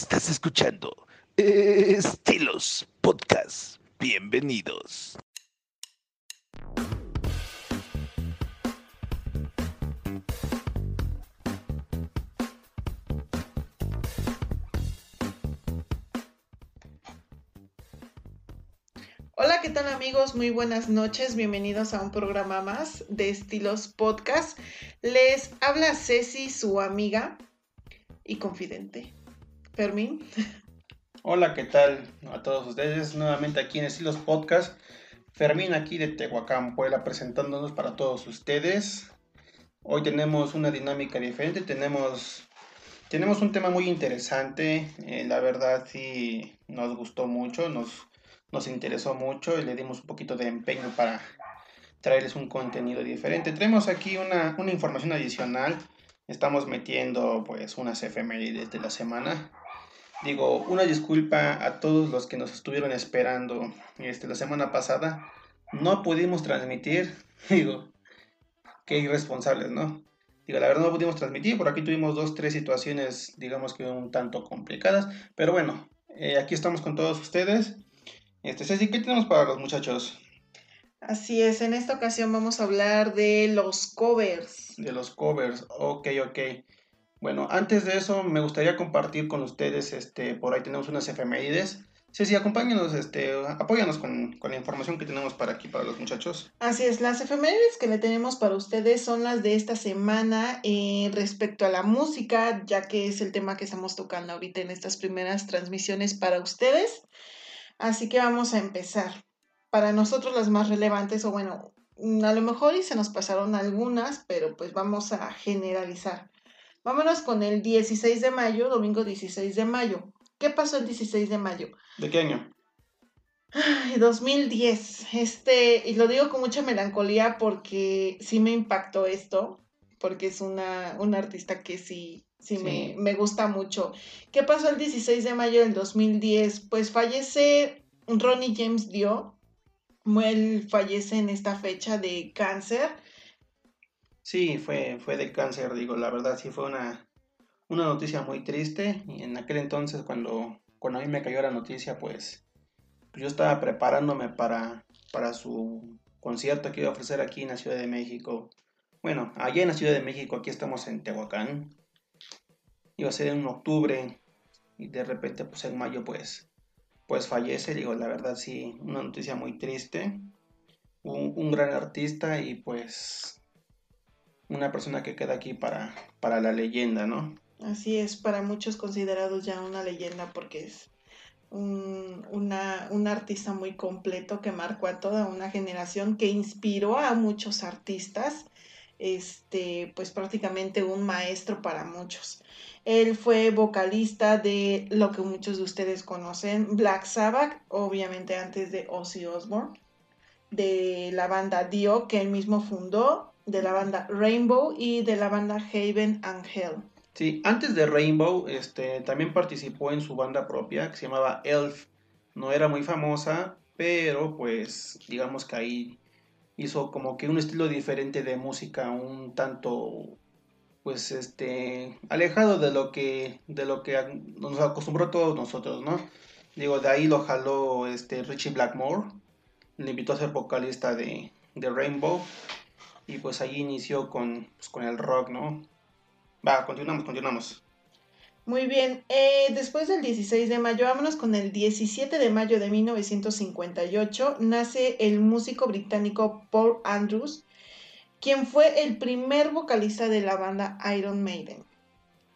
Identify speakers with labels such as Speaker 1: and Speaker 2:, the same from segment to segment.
Speaker 1: Estás escuchando eh, Estilos Podcast. Bienvenidos.
Speaker 2: Hola, ¿qué tal amigos? Muy buenas noches. Bienvenidos a un programa más de Estilos Podcast. Les habla Ceci, su amiga y confidente. Fermín.
Speaker 3: Hola, ¿qué tal a todos ustedes? Nuevamente aquí en Estilos Podcast. Fermín aquí de Tehuacán, Puebla, presentándonos para todos ustedes. Hoy tenemos una dinámica diferente, tenemos, tenemos un tema muy interesante. Eh, la verdad sí nos gustó mucho, nos, nos interesó mucho y le dimos un poquito de empeño para traerles un contenido diferente. Tenemos aquí una, una información adicional. Estamos metiendo pues unas efemérides de la semana. Digo, una disculpa a todos los que nos estuvieron esperando este, la semana pasada. No pudimos transmitir. Digo, qué irresponsables, ¿no? Digo, la verdad no pudimos transmitir. Por aquí tuvimos dos, tres situaciones, digamos que un tanto complicadas. Pero bueno, eh, aquí estamos con todos ustedes. Este, Ceci, ¿qué tenemos para los muchachos?
Speaker 2: Así es, en esta ocasión vamos a hablar de los covers.
Speaker 3: De los covers, ok, ok. Bueno, antes de eso me gustaría compartir con ustedes, este, por ahí tenemos unas efemérides. Ceci, acompáñanos, este, apóyanos con, con la información que tenemos para aquí, para los muchachos.
Speaker 2: Así es, las efemérides que le tenemos para ustedes son las de esta semana eh, respecto a la música, ya que es el tema que estamos tocando ahorita en estas primeras transmisiones para ustedes. Así que vamos a empezar. Para nosotros las más relevantes, o bueno, a lo mejor y se nos pasaron algunas, pero pues vamos a generalizar. Vámonos con el 16 de mayo, domingo 16 de mayo. ¿Qué pasó el 16 de mayo?
Speaker 3: ¿De qué año?
Speaker 2: Ay, 2010. Este, y lo digo con mucha melancolía porque sí me impactó esto, porque es una, una artista que sí, sí,
Speaker 3: Sí.
Speaker 2: Me, me gusta mucho. ¿Qué pasó el 16 de mayo del 2010? Pues fallece Ronnie James Dio. Él fallece en esta fecha de cáncer.
Speaker 3: Sí, fue, fue de cáncer, digo, la verdad sí fue una, una noticia muy triste. Y en aquel entonces, cuando, cuando a mí me cayó la noticia, pues, pues yo estaba preparándome para, para su concierto que iba a ofrecer aquí en la Ciudad de México. Bueno, allá en la Ciudad de México, aquí estamos en Tehuacán. Iba a ser en octubre y de repente, pues en mayo, pues, pues fallece. Digo, la verdad sí, una noticia muy triste. Un gran artista y pues una persona que queda aquí para, para la leyenda, ¿no?
Speaker 2: Así es, para muchos considerados ya una leyenda porque es un, un artista muy completo que marcó a toda una generación, que inspiró a muchos artistas, este, pues prácticamente un maestro para muchos. Él fue vocalista de lo que muchos de ustedes conocen, Black Sabbath, obviamente antes de Ozzy Osbourne, de la banda Dio, que él mismo fundó, de la banda Rainbow y de la banda Haven and Hell.
Speaker 3: Sí, antes de Rainbow, este, también participó en su banda propia que se llamaba Elf. No era muy famosa, pero pues digamos que ahí hizo como que un estilo diferente de música, un tanto pues este alejado de lo que de lo que nos acostumbró todos nosotros, ¿no? Digo, de ahí lo jaló este Richie Blackmore, le invitó a ser vocalista de, de Rainbow y pues ahí inició con, pues, con el rock, ¿no? Va, continuamos, continuamos.
Speaker 2: Muy bien, eh, después del 16 de mayo, vámonos con el 17 de mayo de 1958, nace el músico británico Paul Andrews, quien fue el primer vocalista de la banda Iron Maiden.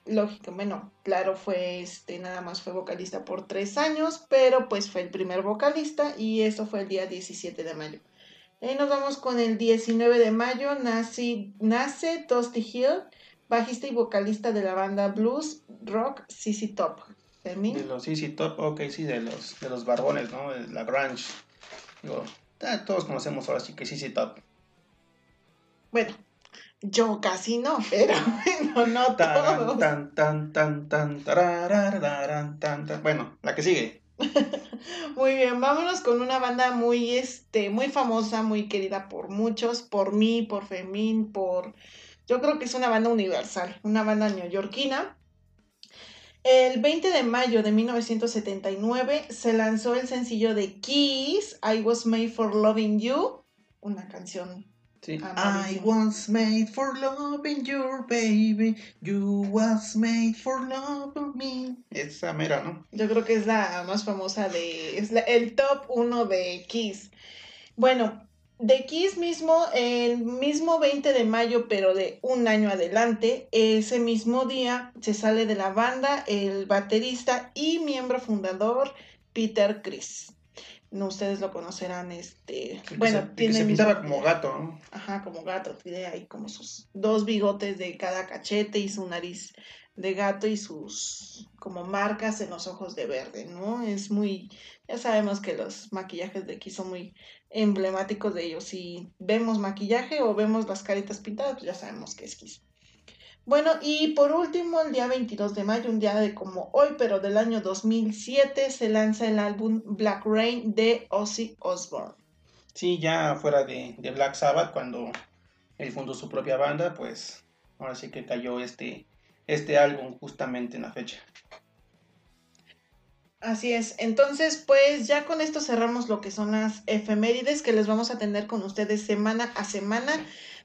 Speaker 2: Lógico, bueno, claro, fue este, nada más fue vocalista por tres años, pero pues fue el primer vocalista y eso fue el día 17 de mayo. Ahí nos vamos con el 19 de mayo, nace, nace Dusty Hill, bajista y vocalista de la banda blues rock CC Top. ¿Fermín?
Speaker 3: De los Easy Top, ok, sí, de los, de los barbones, ¿no? De la grunge. Digo, todos conocemos ahora sí que Easy Top.
Speaker 2: Bueno, yo casi no, pero bueno, no
Speaker 3: Tan,
Speaker 2: todos.
Speaker 3: tan, tan, tan, tan, tan, tan. Bueno, la que sigue.
Speaker 2: Muy bien, vámonos con una banda muy, este, muy famosa, muy querida por muchos, por mí, por Fermín, por... Yo creo que es una banda universal, una banda neoyorquina El 20 de mayo de 1979 se lanzó el sencillo de Kiss, I Was Made for Loving You, una canción.
Speaker 3: Sí. I was made for loving you, baby. You was made for loving me. Esa mera, ¿no?
Speaker 2: Yo creo que es la más famosa de. Es la- el top uno de Kiss. Bueno, de Kiss mismo, el mismo 20 de mayo, pero de un año adelante, ese mismo día se sale de la banda el baterista y miembro fundador Peter Criss. No, ustedes lo conocerán, este.
Speaker 3: El que
Speaker 2: bueno,
Speaker 3: se, el que
Speaker 2: tiene
Speaker 3: se pintaba como gato, ¿no?
Speaker 2: Ajá, como gato, tiene ahí como sus dos bigotes de cada cachete y su nariz de gato y sus como marcas en los ojos de verde, ¿no? Es muy, ya sabemos que los maquillajes de aquí son muy emblemáticos de ellos. Si vemos maquillaje o vemos las caritas pintadas, pues ya sabemos que es Kiss. Bueno, y por último, el día 22 de mayo, un día de como hoy, pero del año 2007, se lanza el álbum Black Rain de Ozzy Osbourne.
Speaker 3: Sí, ya fuera de, de Black Sabbath, cuando él fundó su propia banda, pues ahora sí que cayó este, este álbum justamente en la fecha.
Speaker 2: Así es. Entonces, pues ya con esto cerramos lo que son las efemérides que les vamos a tener con ustedes semana a semana.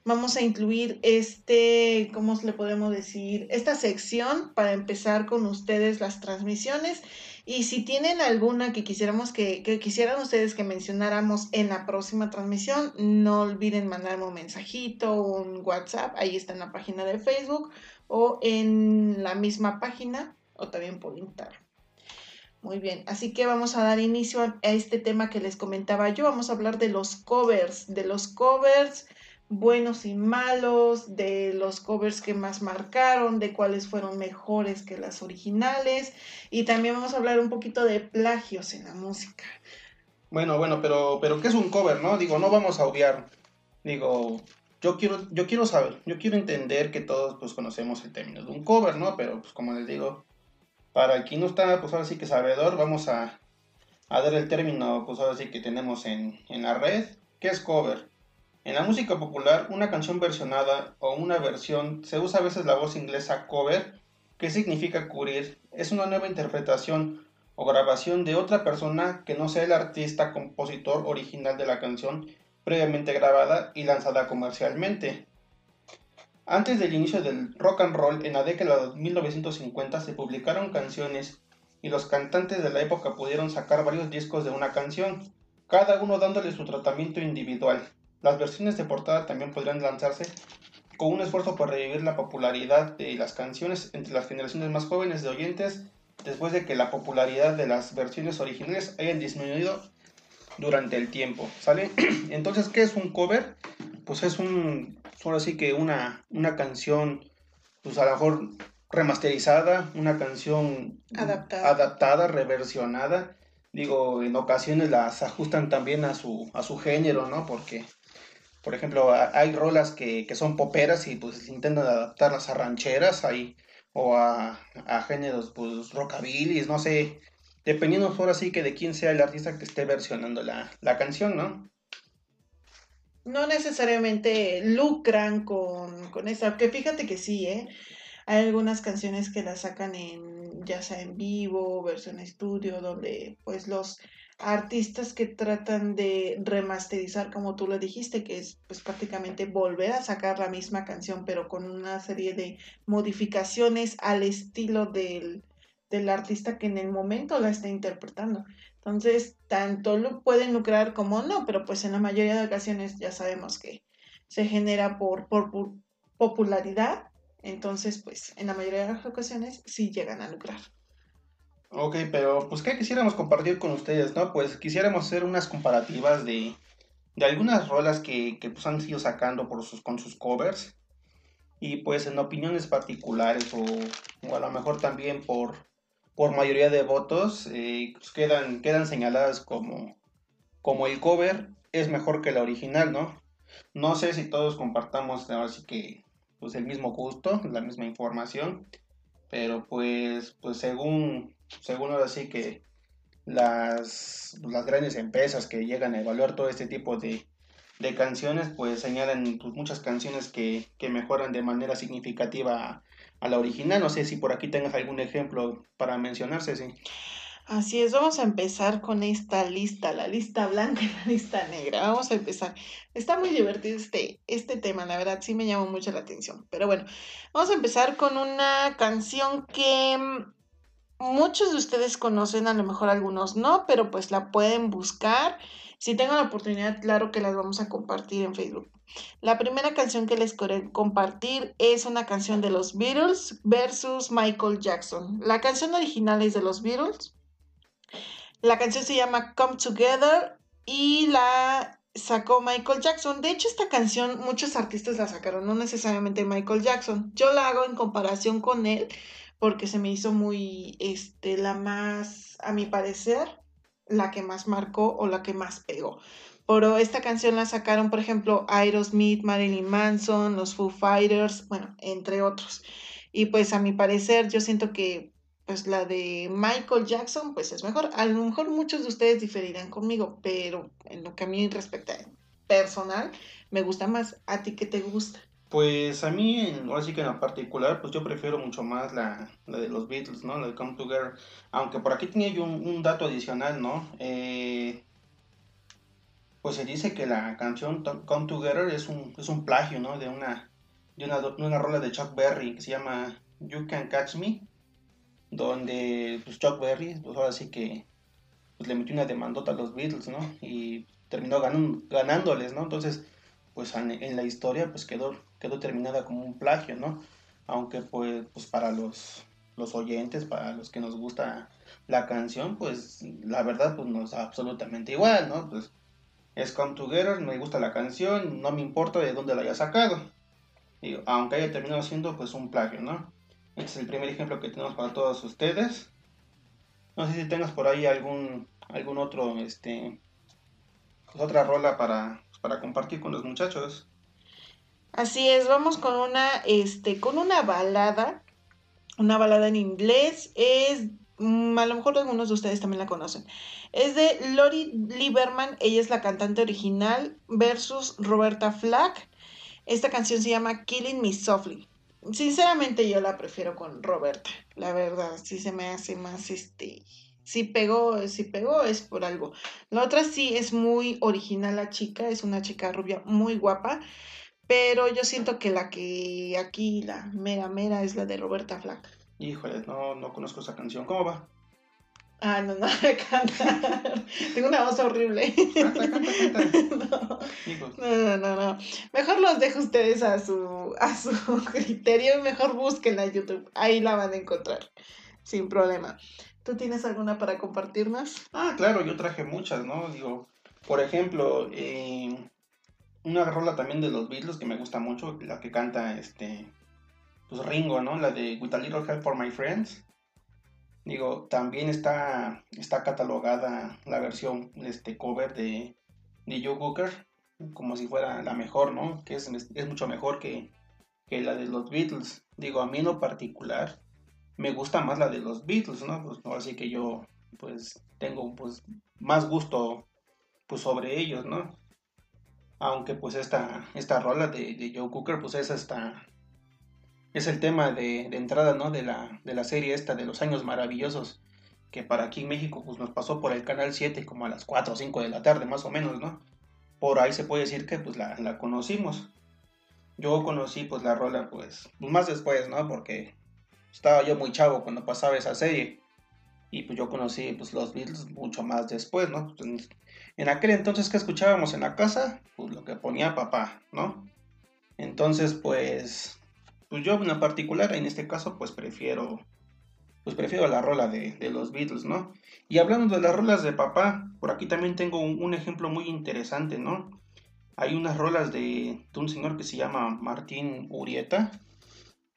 Speaker 2: Vamos a incluir este, ¿cómo le podemos decir? Esta sección para empezar con ustedes las transmisiones. Y si tienen alguna que quisiéramos que, que quisieran ustedes que mencionáramos en la próxima transmisión, no olviden mandarme un mensajito, un WhatsApp, ahí está en la página de Facebook o en la misma página o también por Instagram. Muy bien, así que vamos a dar inicio a este tema que les comentaba yo. Vamos a hablar de los covers, de los covers buenos y malos, de los covers que más marcaron, de cuáles fueron mejores que las originales y también vamos a hablar un poquito de plagios en la música.
Speaker 3: Bueno, bueno, pero, pero ¿qué es un cover, no? Digo, no vamos a obviar. Digo, yo quiero, yo quiero saber, yo quiero entender que todos pues conocemos el término de un cover, ¿no? Pero pues como les digo, para quien no está, pues ahora sí que sabedor, vamos a, a dar el término, pues ahora sí que tenemos en, en la red. ¿Qué es cover? En la música popular, una canción versionada o una versión, se usa a veces la voz inglesa cover, que significa cubrir. Es una nueva interpretación o grabación de otra persona que no sea el artista compositor original de la canción previamente grabada y lanzada comercialmente. Antes del inicio del rock and roll, en la década de 1950 se publicaron canciones y los cantantes de la época pudieron sacar varios discos de una canción, cada uno dándole su tratamiento individual. Las versiones de portada también podrían lanzarse con un esfuerzo por revivir la popularidad de las canciones entre las generaciones más jóvenes de oyentes después de que la popularidad de las versiones originales hayan disminuido durante el tiempo, ¿sale? Entonces, ¿qué es un cover? Pues es un, ahora sí que una, una canción, pues a lo mejor remasterizada, una canción
Speaker 2: Adaptada.
Speaker 3: adaptada, reversionada. Digo, en ocasiones las ajustan también a su, a su género, ¿no? Porque, por ejemplo, hay rolas que, que son poperas y pues intentan adaptarlas a rancheras ahí, o a, a géneros, pues rockabilis, no sé, dependiendo ahora sí que de quién sea el artista que esté versionando la, la canción, ¿no?
Speaker 2: No necesariamente lucran con, con esa, que fíjate que sí, ¿eh? Hay algunas canciones que las sacan en, ya sea en vivo, versión estudio, donde pues los artistas que tratan de remasterizar, como tú lo dijiste, que es pues prácticamente volver a sacar la misma canción, pero con una serie de modificaciones al estilo del, del artista que en el momento la está interpretando. Entonces, tanto lo pueden lucrar como no, pero pues en la mayoría de ocasiones ya sabemos que se genera por, por, por popularidad. Entonces, pues en la mayoría de las ocasiones sí llegan a lucrar.
Speaker 3: Ok, pero pues ¿qué quisiéramos compartir con ustedes, no? Pues quisiéramos hacer unas comparativas de, de algunas rolas que, que pues, han sido sacando por sus, con sus covers y pues en opiniones particulares o, o a lo mejor también por, por mayoría de votos eh, pues, quedan, quedan señaladas como, como el cover es mejor que la original, ¿no? No sé si todos compartamos ahora sí que pues el mismo gusto, la misma información, pero pues, pues según, según ahora sí que las, las grandes empresas que llegan a evaluar todo este tipo de, de canciones, pues señalan pues, muchas canciones que, que mejoran de manera significativa a la original. No sé si por aquí tengas algún ejemplo para mencionarse, sí.
Speaker 2: Así es, vamos a empezar con esta lista, la lista blanca y la lista negra. Vamos a empezar. Está muy divertido este, este tema, la verdad sí me llamó mucho la atención. Pero bueno, vamos a empezar con una canción que mm, muchos de ustedes conocen, a lo mejor algunos no, pero pues la pueden buscar. Si tengo la oportunidad, claro que las vamos a compartir en Facebook. La primera canción que les quiero compartir es una canción de los Beatles versus Michael Jackson. La canción original es de los Beatles la canción se llama Come Together y la sacó Michael Jackson. De hecho, esta canción muchos artistas la sacaron, no necesariamente Michael Jackson. Yo la hago en comparación con él porque se me hizo muy, este, la más, a mi parecer, la que más marcó o la que más pegó. Pero esta canción la sacaron, por ejemplo, Aerosmith, Marilyn Manson, los Foo Fighters, bueno, entre otros. Y pues a mi parecer, yo siento que pues la de Michael Jackson, pues es mejor. A lo mejor muchos de ustedes diferirán conmigo, pero en lo que a mí respecta personal, me gusta más. ¿A ti qué te gusta?
Speaker 3: Pues a mí, ahora sí que en lo particular, pues yo prefiero mucho más la, de los Beatles, ¿no? La de Come Together. Aunque por aquí tenía yo un, dato adicional, ¿no? Eh, pues se dice que la canción Come Together es un, es un plagio, ¿no? De una, de una, de una rola de Chuck Berry que se llama You Can Catch Me donde pues, Chuck Berry, pues ahora sí que pues, le metió una demandota a los Beatles, ¿no? Y terminó ganándoles, ¿no? Entonces, pues en, la historia pues quedó, quedó terminada como un plagio, ¿no? Aunque pues, pues para los, los oyentes, para los que nos gusta la canción, pues la verdad pues nos da absolutamente igual, ¿no? Pues es Come Together, me gusta la canción, no me importa de dónde la haya sacado. Y, aunque haya terminado siendo pues un plagio, ¿no? Este es el primer ejemplo que tenemos para todos ustedes. No sé si tengas por ahí algún, algún otro, este, pues otra rola para, para compartir con los muchachos.
Speaker 2: Así es, vamos con una, este, con una balada, una balada en inglés, es, mm, a lo mejor algunos de ustedes también la conocen. Es de Lori Lieberman, ella es la cantante original, versus Roberta Flack. Esta canción se llama Killing Me Softly. Sinceramente yo la prefiero con Roberta, la verdad, sí se me hace más este, si pegó, si pegó es por algo. La otra sí es muy original la chica, es una chica rubia muy guapa, pero yo siento que la que aquí la mera mera es la de Roberta Flack.
Speaker 3: Híjole, no, no conozco esa canción, ¿cómo va?
Speaker 2: Ah, no, no me cantar. Tengo una voz horrible. No. no, no, Mejor los dejo ustedes a su, a su criterio. Mejor búsquenla en YouTube. Ahí la van a encontrar. Sin problema. ¿Tú tienes alguna para compartirnos?
Speaker 3: Ah, claro, yo traje muchas, ¿no? Digo, por ejemplo, eh, una rola también de los Beatles que me gusta mucho, la que canta este, pues Ringo, ¿no? La de With a Little Help for My Friends Digo, también está, está catalogada la versión este, cover de, de Joe Booker como si fuera la mejor, ¿no? Que es, mucho mejor que, la de los Beatles. Digo, a mí en lo particular me gusta más la de los Beatles, ¿no? Pues así que yo pues tengo pues más gusto pues sobre ellos, ¿no? Aunque pues esta, esta rola de, de Joe Cooker pues es esta es el tema de, entrada, ¿no? De la, de la serie esta de los años maravillosos, que para aquí en México pues nos pasó por el canal 7 como a las 4 o 5 de la tarde más o menos, ¿no? Por ahí se puede decir que pues la, la conocimos. Yo conocí pues la rola pues, pues más después, ¿no? Porque estaba yo muy chavo cuando pasaba esa serie. Y pues yo conocí pues los Beatles mucho más después, ¿no? Pues, en aquel entonces que escuchábamos en la casa, pues lo que ponía papá, ¿no? Entonces pues pues yo en particular, en este caso, pues prefiero, pues prefiero la rola de, los Beatles, ¿no? Y hablando de las rolas de papá, por aquí también tengo un, ejemplo muy interesante, ¿no? Hay unas rolas de, un señor que se llama Martín Urieta,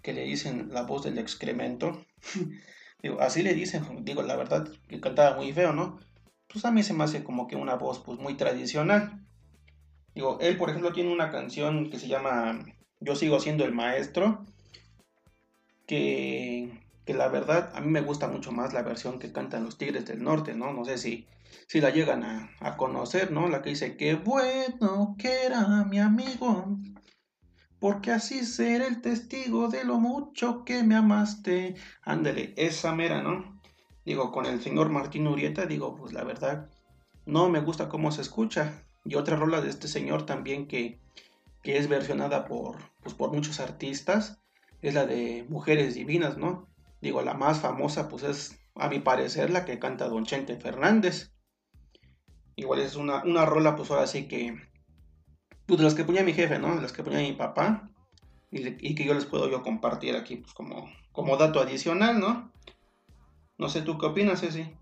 Speaker 3: que le dicen la voz del excremento. digo, así le dicen, digo, la verdad, que cantaba muy feo, ¿no? Pues a mí se me hace como que una voz pues muy tradicional. Digo, él por ejemplo tiene una canción que se llama yo sigo siendo el maestro, que, la verdad a mí me gusta mucho más la versión que cantan los Tigres del Norte, ¿no? No sé si, si la llegan a, conocer, ¿no? La que dice, qué bueno que era mi amigo. porque así seré el testigo de lo mucho que me amaste. Ándale, esa mera, ¿no? Digo, con el señor Martín Urieta, digo, pues la verdad, no me gusta cómo se escucha. Y otra rola de este señor también que, que es versionada por, pues, por muchos artistas, es la de Mujeres Divinas, ¿no? Digo, la más famosa, pues es, a mi parecer, la que canta Don Chente Fernández. Igual es una, una rola, pues ahora sí que, pues de las que ponía mi jefe, ¿no? De las que ponía mi papá. Y, que yo les puedo yo compartir aquí, pues como, como dato adicional, ¿no? No sé, ¿tú qué opinas, Ceci?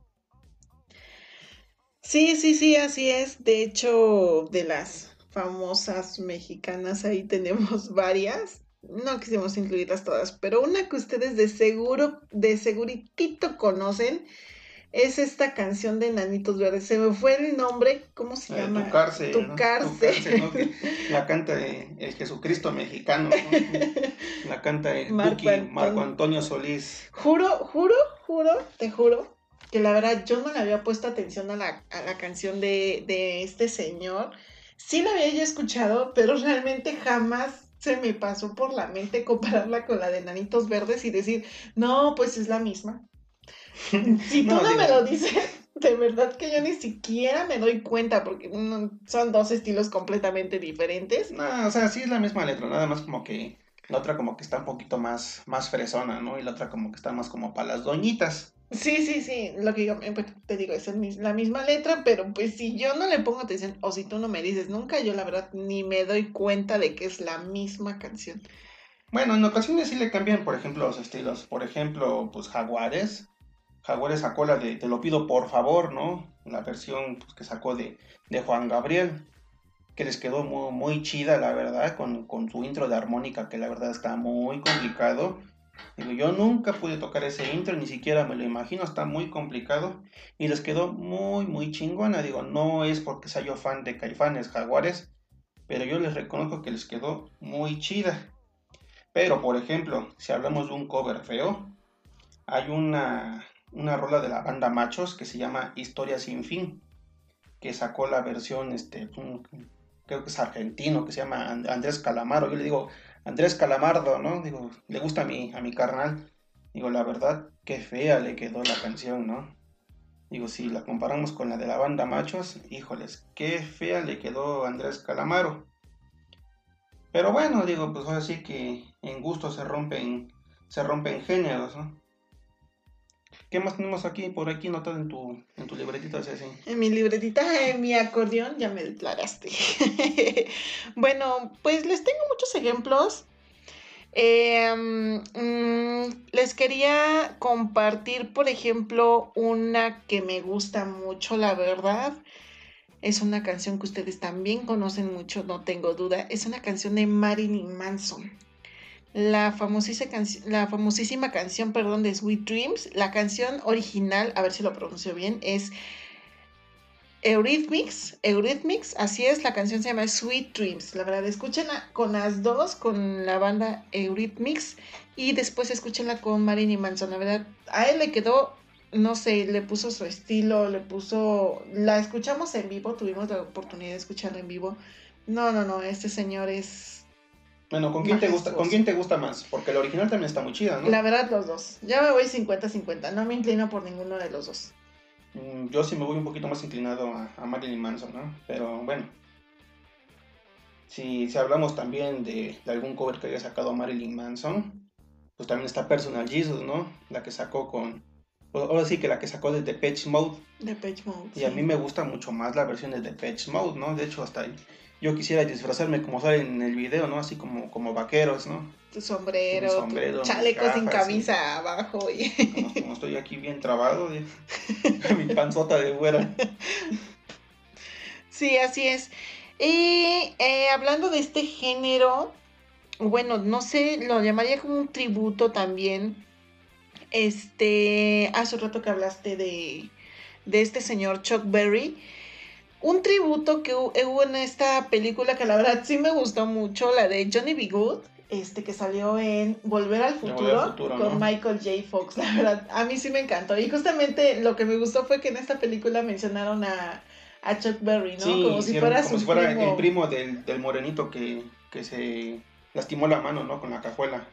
Speaker 2: Sí, sí, sí, así es. De hecho, de las famosas mexicanas ahí tenemos varias. No quisimos incluirlas todas, pero una que ustedes de seguro, de seguritito conocen, es esta canción de Nanitos Verdes. Se me fue el nombre, ¿cómo se
Speaker 3: Eh,
Speaker 2: llama?
Speaker 3: tu cárcel.
Speaker 2: Tu
Speaker 3: ¿no?
Speaker 2: cárcel.
Speaker 3: ¿no? Que La canta eh, el Jesucristo mexicano. ¿no? La canta el
Speaker 2: Marco Antonio.
Speaker 3: Marco Antonio Solís.
Speaker 2: Juro, juro, juro, te juro que la verdad yo no le había puesto atención a la, a la canción de, de este señor. Sí la había yo escuchado, pero realmente jamás se me pasó por la mente compararla con la de Nanitos Verdes y decir, no, pues es la misma. Si tú
Speaker 3: No,
Speaker 2: no, me lo dices, de verdad que yo ni siquiera me doy cuenta porque son dos estilos completamente diferentes.
Speaker 3: No, o sea, sí es la misma letra, nada más como que la otra como que está un poquito más, más fresona, ¿no? Y la otra como que está más como para las doñitas.
Speaker 2: Sí, sí, sí, lo que yo eh, te digo es la misma letra, pero pues si yo no le pongo atención o si tú no me dices nunca, yo la verdad ni me doy cuenta de que es la misma canción.
Speaker 3: Bueno, en ocasiones sí le cambian, por ejemplo, los estilos. Por ejemplo, pues Jaguares. Jaguares sacó la de Te lo pido por favor, ¿no? La versión pues, que sacó de, de Juan Gabriel. Que les quedó muy, muy chida, la verdad, con, con su intro de armónica, que la verdad está muy complicado. Digo, yo nunca pude tocar ese intro, ni siquiera me lo imagino, está muy complicado. Y les quedó muy, muy chingona. Digo, no es porque sea yo fan de Caifanes, Jaguares, pero yo les reconozco que les quedó muy chida. Pero, por ejemplo, si hablamos de un cover feo, hay una, una rola de la banda Machos que se llama Historia sin fin, que sacó la versión, este, creo que es argentino, que se llama And- Andrés Calamaro. Yo le digo Andrés Calamardo, ¿no? Digo, le gusta a mi, a mi carnal. Digo, la verdad, qué fea le quedó la canción, ¿no? Digo, si la comparamos con la de la banda Machos, híjoles, qué fea le quedó Andrés Calamaro. Pero bueno, digo, pues ahora sí que en gusto se rompen, se rompen géneros, ¿no? ¿Qué más tenemos aquí, por aquí notado en tu, en tu libretita, Ceci?
Speaker 2: En mi libretita, en mi acordeón, ya me declaraste. bueno, pues les tengo muchos ejemplos. Eh, mm, les quería compartir, por ejemplo, una que me gusta mucho, la verdad. Es una canción que ustedes también conocen mucho, no tengo duda. Es una canción de Marilyn Manson. La la famosísima canción, perdón, de Sweet Dreams. La canción original, a ver si lo pronuncio bien, es Eurythmics, Eurythmics, así es, la canción se llama Sweet Dreams. La verdad, escúchenla con las dos, con la banda Eurythmics, y después escúchenla con Marilyn Manson. La verdad, a él le quedó, no sé, le puso su estilo, le puso. La escuchamos en vivo, tuvimos la oportunidad de escucharla en vivo. No, no, no, este señor es.
Speaker 3: Bueno, ¿con quién, te gusta, ¿con quién te gusta más? Porque la original también está muy chida, ¿no?
Speaker 2: La verdad, los dos. Ya me voy 50-50, no me inclino por ninguno de los dos.
Speaker 3: Mm, Yo sí me voy un poquito más inclinado a, a Marilyn Manson, ¿no? Pero bueno. Si, si hablamos también de, de algún cover que haya sacado Marilyn Manson, pues también está Personal Jesus, ¿no? La que sacó con... Ahora sí que la que sacó de Depeche Mode.
Speaker 2: De Page Mode.
Speaker 3: Y a mí me gusta mucho más la versión de Depeche Mode, ¿no? De hecho, hasta yo quisiera disfrazarme como sale en el video, ¿no? Así como, como vaqueros, ¿no?
Speaker 2: Tu sombrero, tu
Speaker 3: sombrero,
Speaker 2: chaleco sin camisa abajo. Y...
Speaker 3: Como, como estoy aquí bien trabado, mi panzota de fuera.
Speaker 2: Sí, así es. Y eh, hablando de este género, bueno, no sé, lo llamaría como un tributo también. Este, hace rato que hablaste de, de este señor Chuck Berry. Un tributo que hu- hubo en esta película que la verdad sí me gustó mucho, la de Johnny B. Good, este que salió en Volver al Futuro,
Speaker 3: Volver al Futuro,
Speaker 2: con
Speaker 3: ¿no?
Speaker 2: Michael J. Fox. La verdad, a mí sí me encantó. Y justamente lo que me gustó fue que en esta película mencionaron a, a Chuck Berry, ¿no?
Speaker 3: Sí,
Speaker 2: como si fuera
Speaker 3: como
Speaker 2: su
Speaker 3: si fuera
Speaker 2: primo.
Speaker 3: el primo del, del morenito que, que se lastimó la mano, ¿no? Con la cajuela.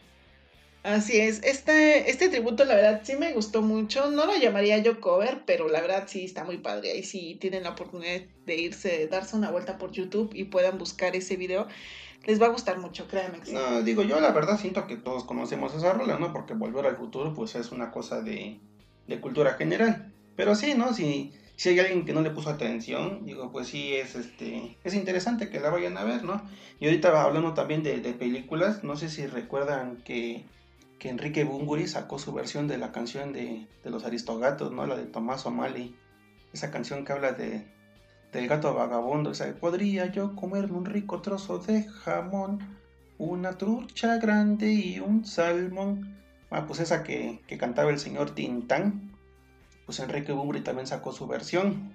Speaker 2: Así es, este, este tributo la verdad sí me gustó mucho, no lo llamaría yo cover, pero la verdad sí está muy padre, ahí sí tienen la oportunidad de irse, darse una vuelta por YouTube y puedan buscar ese video, les va a gustar mucho, créanme.
Speaker 3: No, digo, yo la verdad siento que todos conocemos esa rola, ¿no? Porque Volver al Futuro pues es una cosa de, de cultura general, pero sí, ¿no? Si, si hay alguien que no le puso atención, digo, pues sí es este es interesante que la vayan a ver, ¿no? Y ahorita hablando también de películas, no sé si recuerdan que que Enrique Bunguri sacó su versión de la canción de, los Aristogatos, ¿no? La de Tomás O'Malley. Esa canción que habla de, del gato vagabundo. O sea, podría yo comerme un rico trozo de jamón, una trucha grande y un salmón. Ah, pues esa que, que cantaba el señor Tintán. Pues Enrique Bunguri también sacó su versión.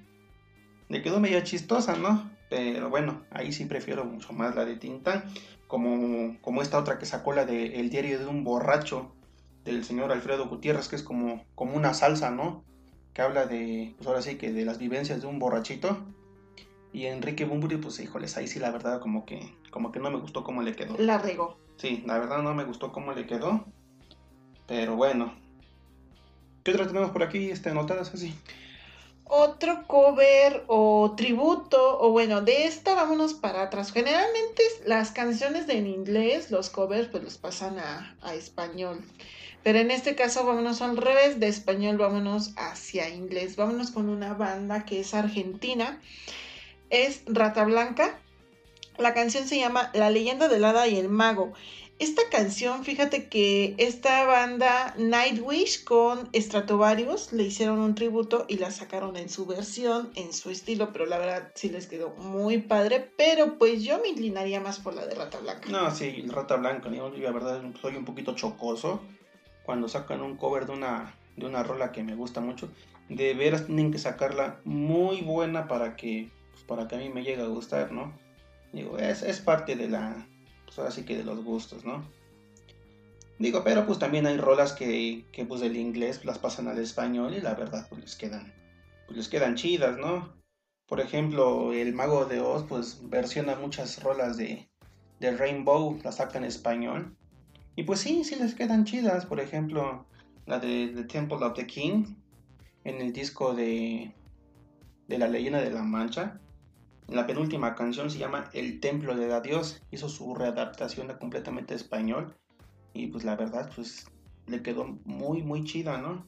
Speaker 3: Le quedó medio chistosa, ¿no? Pero bueno, ahí sí prefiero mucho más la de Tintán como, como esta otra que sacó la de El diario de un borracho del señor Alfredo Gutiérrez, que es como, como una salsa, ¿no? Que habla de, pues ahora sí que de las vivencias de un borrachito. Y Enrique Bumburi, pues híjoles, ahí sí la verdad como que, como que no me gustó cómo le quedó.
Speaker 2: La regó.
Speaker 3: Sí, la verdad no me gustó cómo le quedó. Pero bueno. ¿Qué otra tenemos por aquí este, anotadas así?
Speaker 2: Otro cover o tributo, o bueno, de esta vámonos para atrás. Generalmente las canciones en inglés, los covers, pues los pasan a, a, español. Pero en este caso vámonos al revés, de español vámonos hacia inglés. Vámonos con una banda que es argentina. Es Rata Blanca. La canción se llama La leyenda del hada y el mago. Esta canción, fíjate que esta banda Nightwish con Stratovarius le hicieron un tributo y la sacaron en su versión, en su estilo, pero la verdad sí les quedó muy padre, pero pues yo me inclinaría más por la de Rata Blanca.
Speaker 3: No, sí, Rata Blanca, yo la verdad soy un poquito chocoso cuando sacan un cover de una, de una rola que me gusta mucho. De veras tienen que sacarla muy buena para que, pues, para que a mí me llegue a gustar, ¿no? Digo, es, es parte de la, pues ahora sí que de los gustos, ¿no? Digo, pero pues también hay rolas que, que pues del inglés las pasan al español y la verdad pues les quedan, pues les quedan chidas, ¿no? Por ejemplo, el Mago de Oz pues versiona muchas rolas de, de Rainbow, las saca en español. Y pues sí, sí les quedan chidas. Por ejemplo, la de The Temple of the King en el disco de, de La Leyenda de la Mancha. La penúltima canción se llama El Templo de la Dios. Hizo su readaptación completamente español. Y pues la verdad, pues le quedó muy, muy chida, ¿no?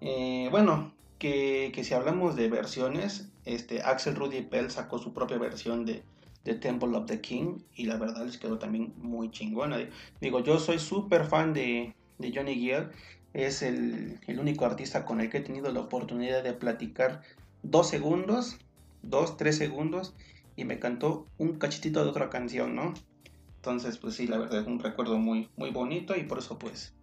Speaker 3: Eh, bueno, que, si hablamos de versiones, este, Axel Rudy Pell sacó su propia versión de, The Temple of the King y la verdad les quedó también muy chingona. Digo, yo soy súper fan de, de Johnny Gill, es el, el, único artista con el que he tenido la oportunidad de platicar dos segundos dos, tres segundos y me cantó un cachitito de otra canción, ¿no? Entonces, pues sí, la verdad es un recuerdo muy, muy bonito y por eso, pues,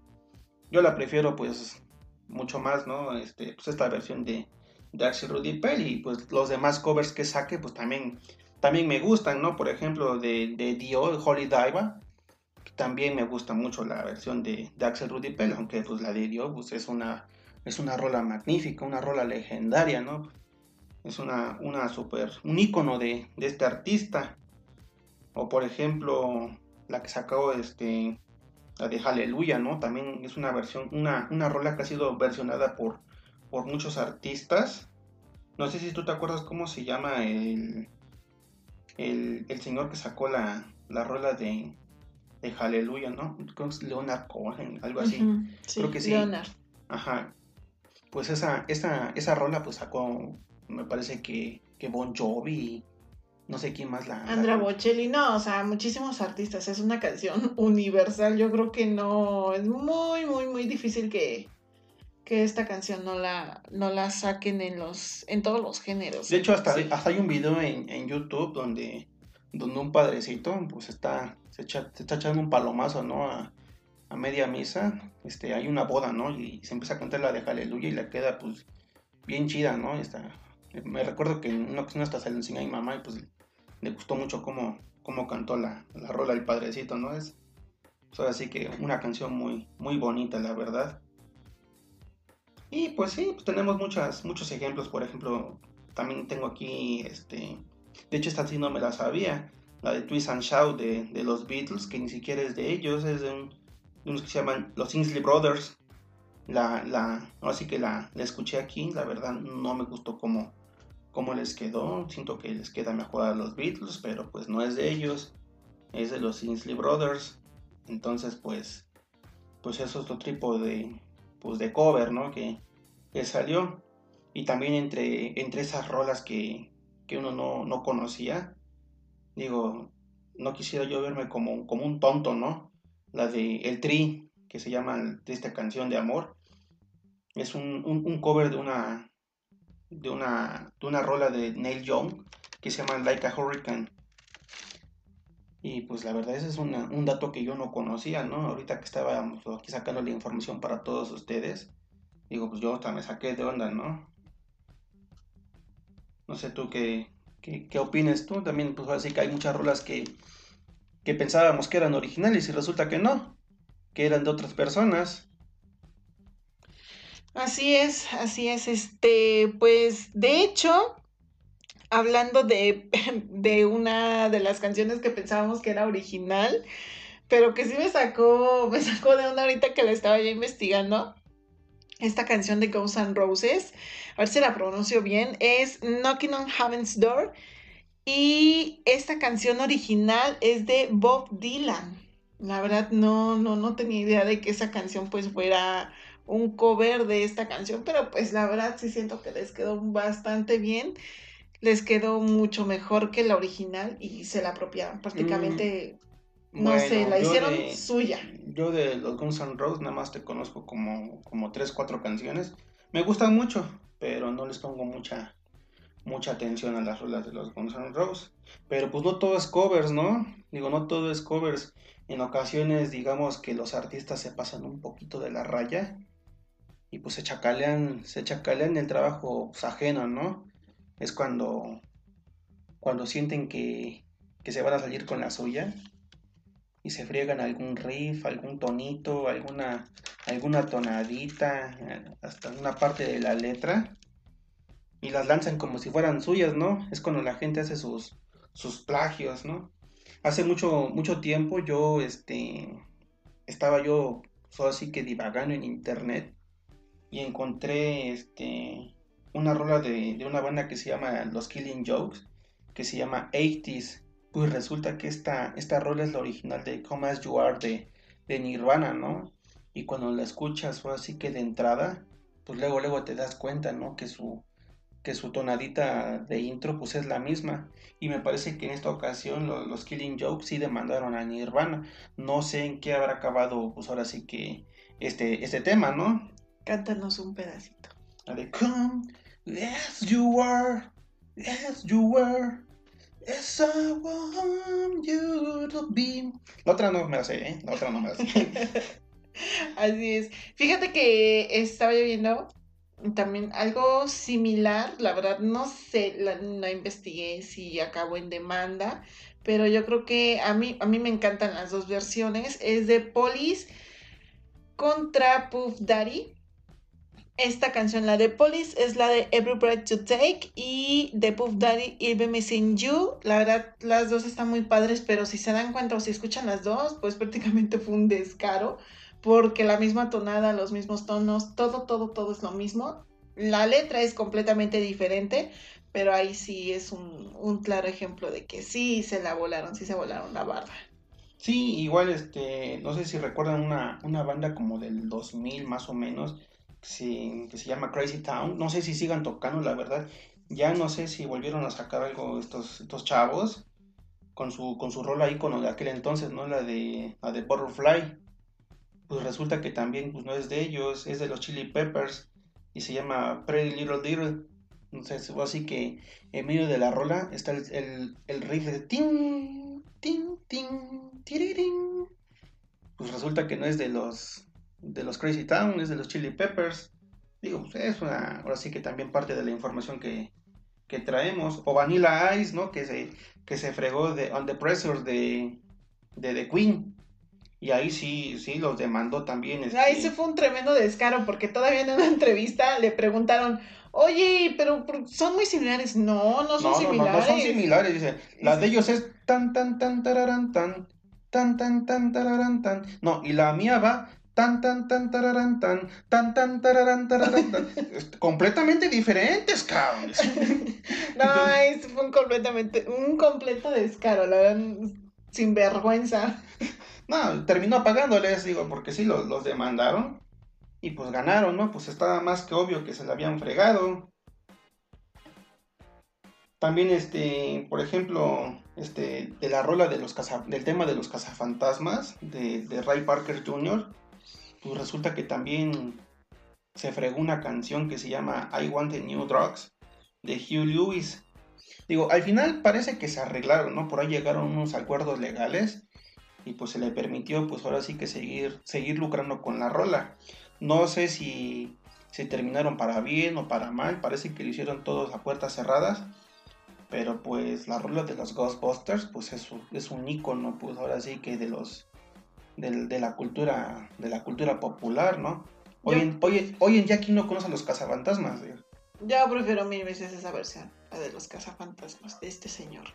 Speaker 3: yo la prefiero, pues, mucho más, ¿no? Este, pues esta versión de, de Axel Rudy Pell y pues los demás covers que saque, pues también, también me gustan, ¿no? Por ejemplo, de, de Dio, Holy Diva, también me gusta mucho la versión de, de Axel Rudy Pell, aunque pues la de Dio, pues es una, es una rola magnífica, una rola legendaria, ¿no? Es una, una super, un icono de, este artista. O por ejemplo, la que sacó este, la de Hallelujah, ¿no? También es una versión, una, una rola que ha sido versionada por, por muchos artistas. No sé si tú te acuerdas cómo se llama el, el, señor que sacó la, la rola de, de Hallelujah, ¿no? Creo que es Leonard Cohen, algo así. Creo que sí.
Speaker 2: Leonard.
Speaker 3: Ajá. Pues esa, esa, esa rola pues sacó me parece que, que Bon Jovi, no sé quién más la...
Speaker 2: Andrea Bocelli, no, o sea, muchísimos artistas, es una canción universal, yo creo que no, es muy, muy, muy difícil que, que esta canción no la, no la saquen en los, en todos los géneros.
Speaker 3: De hecho, hasta, hasta hay un video en, en, YouTube donde, donde un padrecito, pues está, se, echa, se está echando un palomazo, ¿no? A, a media misa, este, hay una boda, ¿no? Y se empieza a cantar la de Aleluya y le queda, pues, bien chida, ¿no? Está, me recuerdo que en una ocasión hasta se le enseñó mamá y pues le gustó mucho cómo, cómo cantó la, la rola del padrecito, ¿no? Es pues, así que una canción muy, muy bonita, la verdad. Y pues sí, pues tenemos muchas, muchos ejemplos, por ejemplo, también tengo aquí, este, de hecho esta sí no me la sabía, la de Twist and Shout de, de, los Beatles, que ni siquiera es de ellos, es de, un, unos que se llaman los Insley Brothers. La, la, así que la, la, escuché aquí, la verdad no me gustó cómo, cómo les quedó, siento que les queda mejor a los Beatles, pero pues no es de ellos, es de los Insley Brothers, entonces pues, pues eso es otro tipo de, pues de cover, ¿no? Que, que salió, y también entre, entre esas rolas que, que uno no, no conocía, digo, no quisiera yo verme como, como un tonto, ¿no? La de El Tri, que se llama esta canción de amor. Es un, un, cover de una, de una de una rola de Neil Young que se llama Like a Hurricane. Y pues la verdad ese es un dato que yo no conocía, ¿no? Ahorita que estábamos aquí sacando la información para todos ustedes, digo, pues yo hasta me saqué de onda, ¿no? No sé tú qué, ¿Qué, qué opinas tú? También, pues así que hay muchas rolas que, que pensábamos que eran originales y resulta que no, que eran de otras personas.
Speaker 2: Así es, así es. Este, pues, de hecho, hablando de, de una de las canciones que pensábamos que era original, pero que sí me sacó, me sacó de una ahorita que la estaba ya investigando. Esta canción de Ghosts and Roses a ver si la pronuncio bien, es Knocking on Heaven's Door. Y esta canción original es de Bob Dylan. La verdad no, no, no tenía idea de que esa canción pues fuera un cover de esta canción, pero pues la verdad sí siento que les quedó bastante bien. Les quedó mucho mejor que la original y se la apropiaron prácticamente. Mm, no sé, la hicieron suya.
Speaker 3: Yo de los Guns N' Roses nada más te conozco como, como tres, cuatro canciones. Me gustan mucho, pero no les pongo mucha mucha atención a las rolas de los Guns N' Roses. Pero pues no todo es covers, ¿no? Digo, no todo es covers. En ocasiones, digamos que los artistas se pasan un poquito de la raya y pues se chacalean, se el trabajo pues, ajeno, ¿no? Es cuando, cuando sienten que, que se van a salir con la suya y se friegan algún riff, algún tonito, alguna, alguna tonadita, hasta una parte de la letra y las lanzan como si fueran suyas, ¿no? Es cuando la gente hace sus, sus plagios, ¿no? Hace mucho, mucho tiempo yo, este, estaba yo solo así que divagando en internet y encontré, este, una rola de, de una banda que se llama Los Killing Jokes, que se llama 80s pues resulta que esta, esta rola es la original de Come As You Are de, de Nirvana, ¿no? Y cuando la escuchas o así que de entrada, pues luego, luego te das cuenta, ¿no? Que su, que su tonadita de intro pues es la misma. Y me parece que en esta ocasión los, Killing Jokes sí demandaron a Nirvana. No sé en qué habrá acabado pues ahora sí que este, este tema, ¿no?
Speaker 2: Cántanos un pedacito.
Speaker 3: A de Come as you are, as you were. Yes, I want you to be. La otra no me la sé, ¿eh? La otra no me la sé.
Speaker 2: Así es. Fíjate que estaba lloviendo también algo similar, la verdad no sé, no investigué si acabó en demanda, pero yo creo que a mí, a mí me encantan las dos versiones. Es de Police contra Puff Daddy. Esta canción, la de Police, es la de Every Breath to Take y de Puff Daddy, Be Missing You. La verdad, las dos están muy padres, pero si se dan cuenta o si escuchan las dos, pues prácticamente fue un descaro, porque la misma tonada, los mismos tonos, todo, todo, todo es lo mismo. La letra es completamente diferente, pero ahí sí es un, un claro ejemplo de que sí se la volaron, sí se volaron la barba.
Speaker 3: Sí, igual, este, no sé si recuerdan una, una banda como del 2000 más o menos, que se llama Crazy Town. No sé si sigan tocando, la verdad. Ya no sé si volvieron a sacar algo estos, estos chavos con su, con su rol ahí con de aquel entonces, ¿no? La de, la de Butterfly. Pues resulta que también pues, no es de ellos, es de los Chili Peppers y se llama Pretty Little Little. Entonces, así que en medio de la rola está el, el, el riff de ting, ting, ting, tiriring. Pues resulta que no es de los de los Crazy Town, es de los Chili Peppers. Digo, pues, es una, ahora sí que también parte de la información que, que traemos. O Vanilla Ice, ¿no? Que se, que se fregó de On the Pressure de, de The Queen. Y ahí sí, sí, los demandó también.
Speaker 2: Este... Ahí se fue un tremendo descaro porque todavía en una entrevista le preguntaron, Oye, pero son muy similares. No, no son
Speaker 3: No, no, no,
Speaker 2: similares.
Speaker 3: no son similares, dice. La de ellos es tan, tan, tan, tararán, tan, tan, tan, tan, tararán, tan. No, y la mía va tan, tan, tan, tararán, tan, tan, tan, tararán, tararán, tan. Completamente diferentes, cabrón.
Speaker 2: No, es un completamente, un completo descaro, la verdad, sin vergüenza.
Speaker 3: No, terminó pagándoles, digo, porque sí, los, los demandaron. Y pues ganaron, ¿no? Pues estaba más que obvio que se la habían fregado. También, este, por ejemplo, este, de la rola de los caza- del tema de los cazafantasmas de, de Ray Parker Jr., pues resulta que también se fregó una canción que se llama I Want the New Drugs de Hugh Lewis. Digo, al final parece que se arreglaron, ¿no? Por ahí llegaron unos acuerdos legales y pues se le permitió, pues ahora sí que seguir, seguir lucrando con la rola. No sé si se terminaron para bien o para mal, parece que lo hicieron todos a puertas cerradas. Pero pues la rola de los Ghostbusters, pues es, es un icono, pues ahora sí que de los del- de, la cultura de la cultura popular, ¿no? Hoy
Speaker 2: Yo-
Speaker 3: en, hoy, en- hoy en día quién no conoce a los cazafantasmas, digo?
Speaker 2: Yo prefiero mil veces esa versión, la de los cazafantasmas de este señor.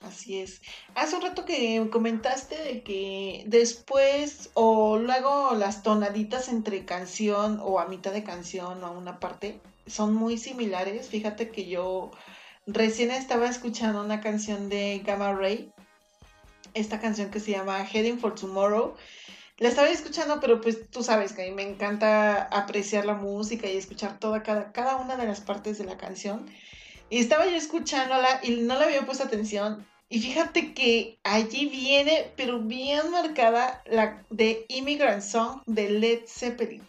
Speaker 2: Así es. Hace un rato que comentaste de que después o luego las tonaditas entre canción o a mitad de canción o a una parte son muy similares. Fíjate que yo recién estaba escuchando una canción de Gamma Ray, esta canción que se llama Heading for Tomorrow. La estaba escuchando, pero pues tú sabes que a mí me encanta apreciar la música y escuchar toda cada, cada una de las partes de la canción. Y estaba yo escuchándola y no le había puesto atención. Y fíjate que allí viene, pero bien marcada, la de Immigrant Song de Led Zeppelin.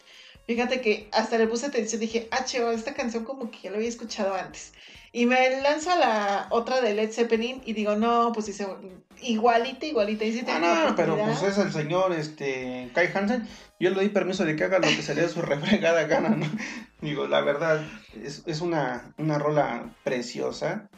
Speaker 2: Fíjate que hasta le puse atención, dije, ah, cheo, esta canción como que ya la había escuchado antes. Y me lanzo a la otra de Led Zeppelin y digo, no, pues dice, igualita, igualita. Y si
Speaker 3: Ah, no, pero pues es el señor este Kai Hansen. Yo le doy permiso de que haga lo que se le dé su refregada gana, ¿no? Digo, la verdad, es, es una, una rola preciosa.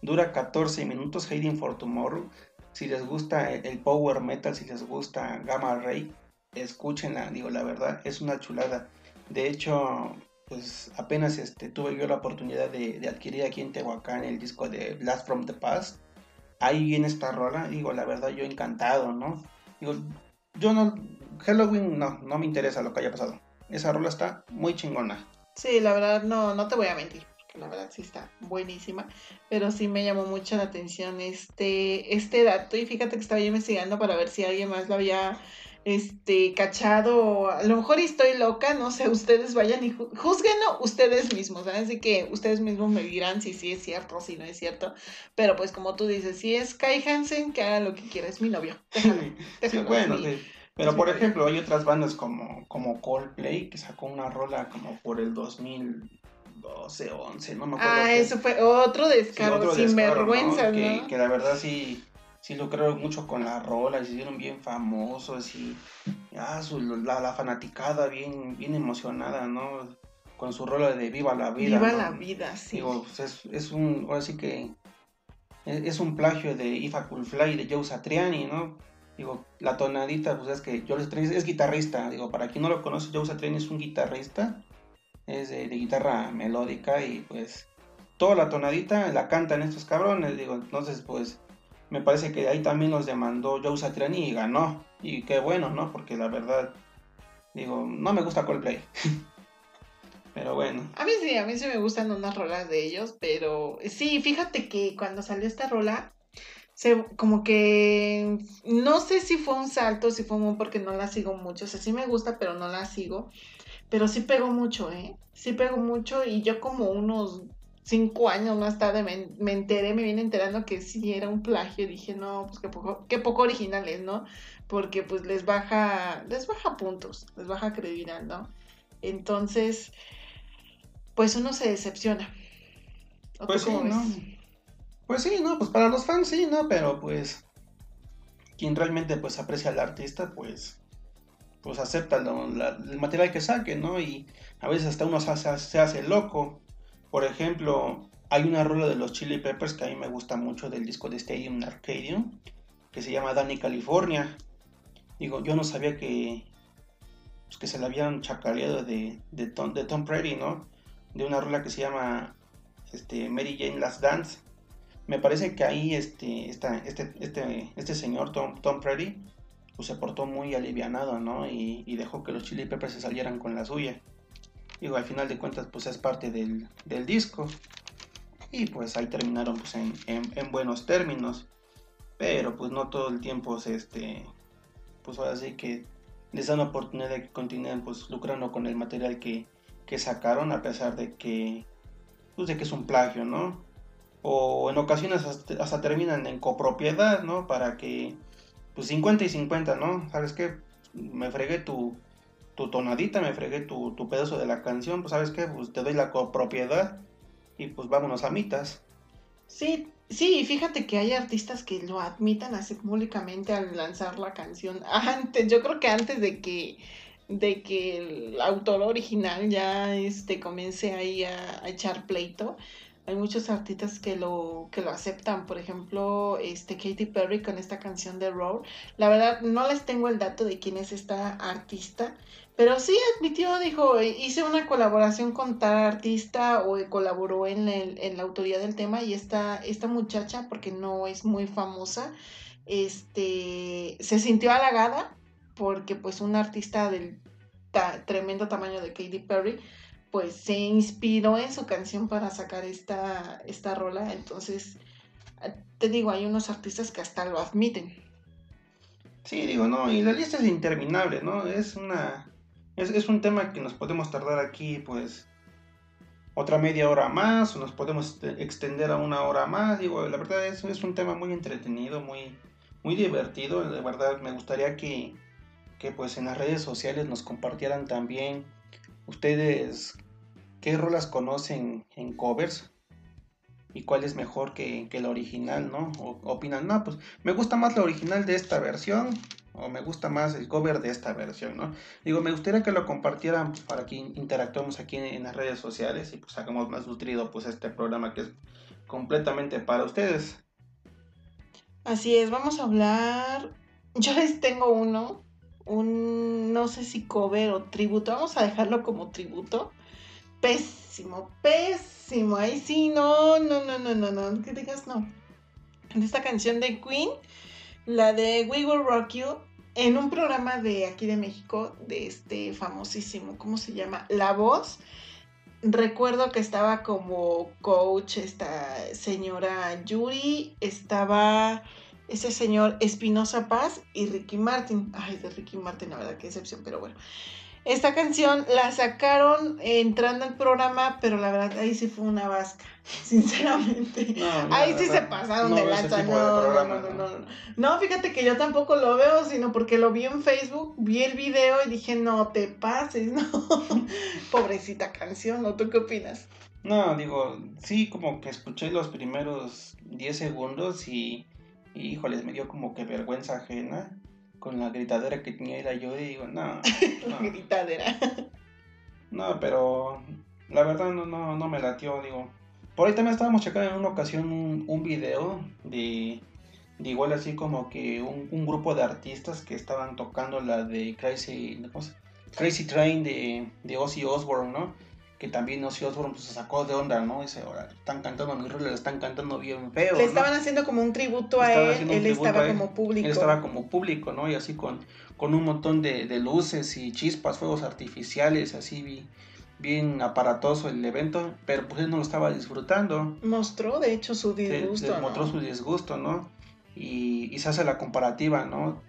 Speaker 3: Dura 14 minutos, Hiding for Tomorrow. Si les gusta el, el power metal, si les gusta Gamma Ray, escúchenla. Digo, la verdad, es una chulada. De hecho, pues apenas este, tuve yo la oportunidad de, de adquirir aquí en Tehuacán el disco de Blast from the Past ahí viene esta rola, digo, la verdad yo encantado, ¿no? Digo, yo no, Halloween no, no me interesa lo que haya pasado. Esa rola está muy chingona.
Speaker 2: Sí, la verdad no, no te voy a mentir, la verdad sí está buenísima, pero sí me llamó mucho la atención este, este dato y fíjate que estaba yo investigando para ver si alguien más lo había este cachado, a lo mejor estoy loca, no sé, ustedes vayan y ju- juzguenlo ustedes mismos, ¿sabes? Así que ustedes mismos me dirán si sí es cierto o si no es cierto, pero pues como tú dices, si es Kai Hansen, que haga lo que quiera, es mi novio,
Speaker 3: Sí, bueno,
Speaker 2: mi-
Speaker 3: sí. Pero por ejemplo, hay otras bandas como, como Coldplay que sacó una rola como por el 2012, 11, no me acuerdo.
Speaker 2: Ah,
Speaker 3: qué-
Speaker 2: eso fue otro
Speaker 3: sí,
Speaker 2: descaro,
Speaker 3: otro
Speaker 2: sin
Speaker 3: descaro, ¿no?
Speaker 2: vergüenza, ¿no?
Speaker 3: Que, que la verdad sí, sí lucraron mucho con la rola se hicieron bien famosos y ah, su- la, la fanaticada bien, bien emocionada, ¿no? Con su rola de Viva la Vida.
Speaker 2: Viva
Speaker 3: ¿no?
Speaker 2: la vida, sí.
Speaker 3: Digo, pues es, es un, ahora sí que es, es un plagio de If I Could Fly de Joe Satriani, ¿no? Digo, la tonadita, pues es que Joe Satriani es guitarrista, digo, para quien no lo conoce, Joe Satriani es un guitarrista, es de, de guitarra melódica y pues toda la tonadita la cantan estos cabrones, digo, entonces pues me parece que ahí también los demandó Joe Satriani y ganó, y qué bueno, ¿no? Porque la verdad, digo, no me gusta Coldplay, pero bueno.
Speaker 2: A mí sí, a mí sí me gustan unas rolas de ellos, pero sí, fíjate que cuando salió esta rola, se, como que no sé si fue un salto, si fue un porque no la sigo mucho, o sea, sí me gusta, pero no la sigo, pero sí pegó mucho, ¿eh? Sí pegó mucho y yo como unos cinco años más tarde me, me enteré, me vine enterando que sí era un plagio, dije, no, pues qué poco, qué poco originales, ¿no? Porque pues les baja, les baja puntos, les baja credibilidad, ¿no? Entonces, pues uno se decepciona. ¿O tú
Speaker 3: Pues sí, ¿no? Pues sí, ¿no? Pues para los fans sí, ¿no? Pero pues quien realmente pues aprecia al artista, pues pues acepta lo- la- el material que saque, ¿no? Y a veces hasta uno se hace, se hace loco. Por ejemplo, hay una rola de los Chili Peppers que a mí me gusta mucho del disco de Stadium Arcadium, que se llama Danny California. Digo, yo no sabía que, pues, que se la habían chacaleado de, de, Tom, de Tom ¿no? de una rola que se llama este, Mary Jane Last Dance. Me parece que ahí este, este, este, este señor, Tom, Tom pues se portó muy alivianado, ¿no? Y, y, dejó que los Chili Peppers se salieran con la suya. Digo, al final de cuentas, pues es parte del, del disco. Y pues ahí terminaron pues en, en, en, buenos términos. Pero pues no todo el tiempo se, este, pues ahora sí que les dan oportunidad de que continúen pues lucrando con el material que, que sacaron a pesar de que pues de que es un plagio, ¿no? O en ocasiones hasta, hasta, terminan en copropiedad, ¿no? Para que, pues 50 y 50, ¿no? ¿Sabes qué? Me fregué tu, tu tonadita, me fregué tu, tu, pedazo de la canción, pues ¿sabes qué? Pues te doy la copropiedad y pues vámonos a mitas.
Speaker 2: Sí, sí, fíjate que hay artistas que lo admitan así públicamente al lanzar la canción. Antes, yo creo que antes de que de que el autor original ya este, comience ahí a, a, echar pleito. Hay muchos artistas que lo, que lo aceptan, por ejemplo, este Katy Perry con esta canción de Roar. La verdad, no les tengo el dato de quién es esta artista, pero sí admitió, dijo, hice una colaboración con tal artista o colaboró en, el, en la autoría del tema y esta, esta muchacha, porque no es muy famosa, este, se sintió halagada porque pues un artista del ta tremendo tamaño de Katy Perry pues se inspiró en su canción para sacar esta, esta rola, entonces te digo, hay unos artistas que hasta lo admiten.
Speaker 3: Sí, digo, no, y la lista es interminable, ¿no? Es una... Es, un tema que nos podemos tardar aquí, pues, otra media hora más, o nos podemos extender a una hora más, digo, la verdad es, es un tema muy entretenido, muy, muy divertido, de verdad me gustaría que, que pues en las redes sociales nos compartieran también ustedes qué rolas conocen en covers y cuál es mejor que, que la original, ¿no? Opinan, no, pues me gusta más la original de esta versión o me gusta más el cover de esta versión, ¿no? Digo, me gustaría que lo compartieran para que interactuemos aquí en, en, las redes sociales y pues hagamos más nutrido pues este programa que es completamente para ustedes.
Speaker 2: Así es, vamos a hablar, yo les tengo uno un, no sé si cover o tributo, vamos a dejarlo como tributo. Pésimo, pésimo. Ahí sí, no, no, no, no, no, no, que digas no. De esta canción de Queen, la de We Will Rock You, en un programa de aquí de México, de este famosísimo, ¿cómo se llama? La Voz. Recuerdo que estaba como coach esta señora Yuri, estaba ese señor Espinosa Paz y Ricky Martin. Ay, de Ricky Martin, la verdad, qué excepción, pero bueno. Esta canción la sacaron entrando al programa, pero la verdad ahí sí fue una vasca, sinceramente. No, no, ahí sí se pasaron
Speaker 3: no
Speaker 2: de lanza. No,
Speaker 3: programa,
Speaker 2: no, no, no, no. fíjate que yo tampoco lo veo, sino porque lo vi en Facebook, vi el video y dije, no te pases, no. Pobrecita canción, ¿no? ¿Tú qué opinas?
Speaker 3: No, digo, sí, como que escuché los primeros 10 segundos y y híjoles, me dio como que vergüenza ajena con la gritadera que tenía la yo y digo, no.
Speaker 2: no. gritadera.
Speaker 3: No, pero la verdad no, no, no me latió, digo. Por ahí también estábamos checando en una ocasión un, un video de, de, igual así como que un, un, grupo de artistas que estaban tocando la de Crazy, Crazy Train de, de Ozzy Osbourne, ¿no? Que también Ozzy Osbourne pues, se sacó de onda, ¿no? Dice, ahora están cantando mi rol, le están cantando bien feo.
Speaker 2: Le estaban haciendo como un tributo a él, él estaba como público.
Speaker 3: Él estaba como público, ¿no? Y así con, con un montón de, de luces y chispas, fuegos artificiales, así vi, bien aparatoso el evento, pero pues él no lo estaba disfrutando.
Speaker 2: Mostró, de hecho, su disgusto.
Speaker 3: Se, se mostró su disgusto, ¿no? Y, y, se hace la comparativa, ¿no?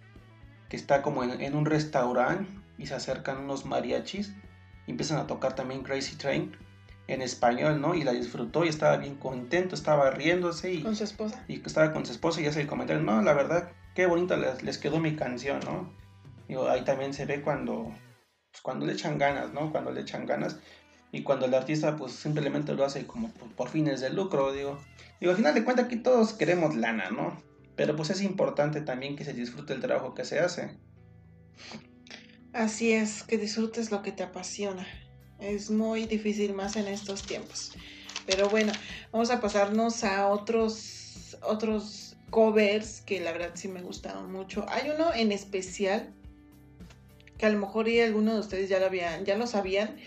Speaker 3: Que está como en, en un restaurante y se acercan unos mariachis empiezan a tocar también Crazy Train en español, ¿no? Y la disfrutó y estaba bien contento, estaba riéndose. Y,
Speaker 2: con su esposa.
Speaker 3: Y estaba con su esposa y hace el comentario, no, la verdad, qué bonita les, les quedó mi canción, ¿no? Digo, ahí también se ve cuando, pues, cuando le echan ganas, ¿no? Cuando le echan ganas y cuando el artista pues simplemente lo hace como por, por fines de lucro, digo. Digo, al final de cuentas aquí todos queremos lana, ¿no? Pero pues es importante también que se disfrute el trabajo que se hace.
Speaker 2: Así es, que disfrutes lo que te apasiona. Es muy difícil más en estos tiempos. Pero bueno, vamos a pasarnos a otros otros covers que la verdad sí me gustaron mucho. Hay uno en especial que a lo mejor y algunos de ustedes ya lo habían, ya lo sabían,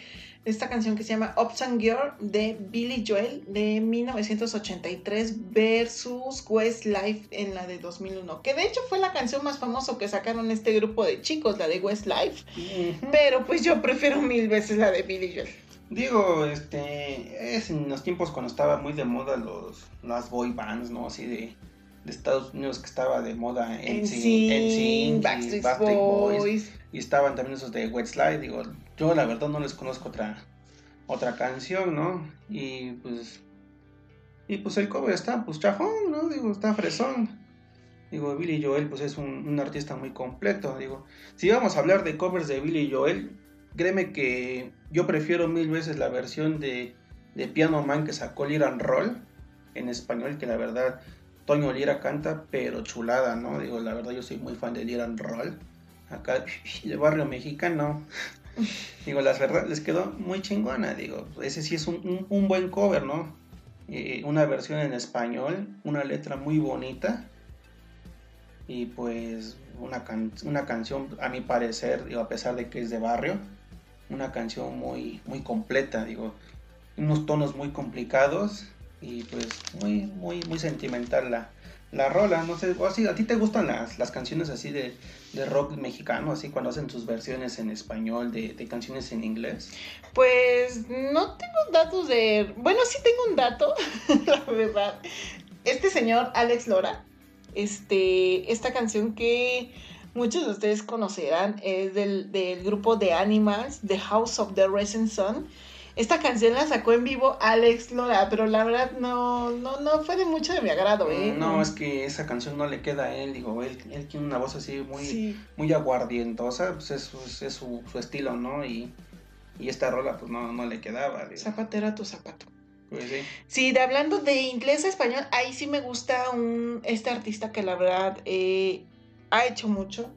Speaker 2: esta canción que se llama Ups and Girl de Billy Joel de 1983 versus Westlife en la de 2001, que de hecho fue la canción más famosa que sacaron este grupo de chicos, la de Westlife, pero pues yo prefiero mil veces la de Billy Joel.
Speaker 3: Digo, este, es en los tiempos cuando estaba muy de moda los, las boy bands, ¿no? Así de, de Estados Unidos que estaba de moda en
Speaker 2: NSYNC, Backstreet Boys.
Speaker 3: y estaban también esos de Westlife, digo, yo la verdad no les conozco otra otra canción, ¿no? Y pues y pues el cover está pues chafón, ¿no? Digo, está fresón. Digo, Billy Joel pues es un, artista muy completo, digo, si vamos a hablar de covers de Billy Joel, créeme que yo prefiero mil veces la versión de, de Piano Man que sacó Lira and Roll en español, que la verdad Toño Lira canta, pero chulada, ¿no? Digo, la verdad yo soy muy fan de Lira and Roll. Acá de barrio mexicano. Digo, la verdad les quedó muy chingona, digo, ese sí es un, un- un buen cover, ¿no? Eh, una versión en español, una letra muy bonita y pues una, can- una canción, a mi parecer, digo, a pesar de que es de barrio, una canción muy, muy completa, digo, unos tonos muy complicados y pues muy, muy, muy sentimental la, la rola, no sé, o así, ¿a ti te gustan las, las canciones así de, de rock mexicano, así cuando hacen sus versiones en español de, canciones en inglés?
Speaker 2: Pues no tengo datos de... Bueno, sí tengo un dato, la verdad. Este señor, Alex Lora, este, esta canción que muchos de ustedes conocerán es del, del grupo de Animals, The House of the Rising Sun. Esta canción la sacó en vivo Alex Lora, pero la verdad no, no, no fue de mucho de mi agrado, ¿eh?
Speaker 3: No, es que esa canción no le queda a él, digo, él, él tiene una voz así muy,
Speaker 2: Sí.
Speaker 3: muy aguardientosa, pues es, su- es su, su estilo, ¿no? Y, y esta rola pues no, no le quedaba, digo.
Speaker 2: Zapatera tu zapato.
Speaker 3: Pues sí.
Speaker 2: Sí, de hablando de inglés a español, ahí sí me gusta un, este artista que la verdad eh, ha hecho mucho.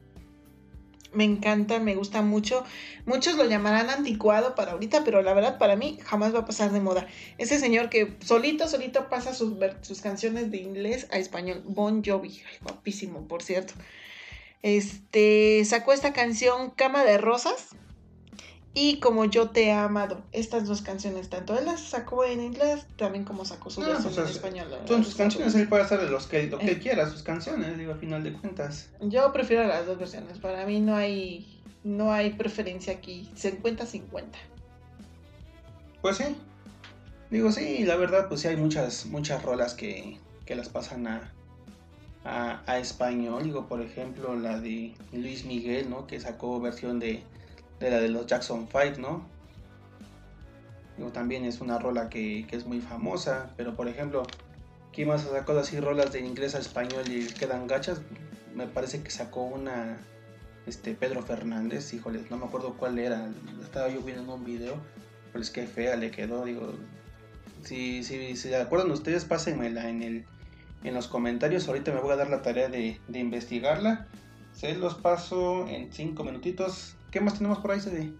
Speaker 2: Me encanta, me gusta mucho. Muchos lo llamarán anticuado para ahorita, pero la verdad para mí jamás va a pasar de moda. Ese señor que solito, solito pasa sus, sus canciones de inglés a español. Bon Jovi, guapísimo, por cierto. Este sacó esta canción Cama de Rosas y Como yo te he amado. Estas dos canciones, tanto él las sacó en inglés, también como sacó su
Speaker 3: Ah,
Speaker 2: versión
Speaker 3: pues,
Speaker 2: en
Speaker 3: es-
Speaker 2: español.
Speaker 3: Son sus canciones, él puede hacer los que, lo que
Speaker 2: Eh.
Speaker 3: él quiera, sus canciones, digo, a final de cuentas.
Speaker 2: Yo prefiero las dos versiones. Para mí no hay no hay preferencia aquí. 50-50.
Speaker 3: Pues sí. Digo, sí, la verdad, pues sí hay muchas, muchas rolas que, que las pasan a, a, a español. Digo, por ejemplo, la de Luis Miguel, ¿no? Que sacó versión de, de la de los Jackson 5, ¿no? Digo, también es una rola que, que es muy famosa. Pero, por ejemplo, ¿quién más sacado así rolas de inglés a español y quedan gachas? Me parece que sacó una, este, Pedro Fernández, híjoles, no me acuerdo cuál era. Estaba yo viendo en un video. Pero es que fea le quedó, digo. Si, si, si acuerdan ustedes, pásenmela en el en los comentarios. Ahorita me voy a dar la tarea de, de investigarla. Se los paso en cinco minutitos. ¿Qué más tenemos por ahí, Cedi?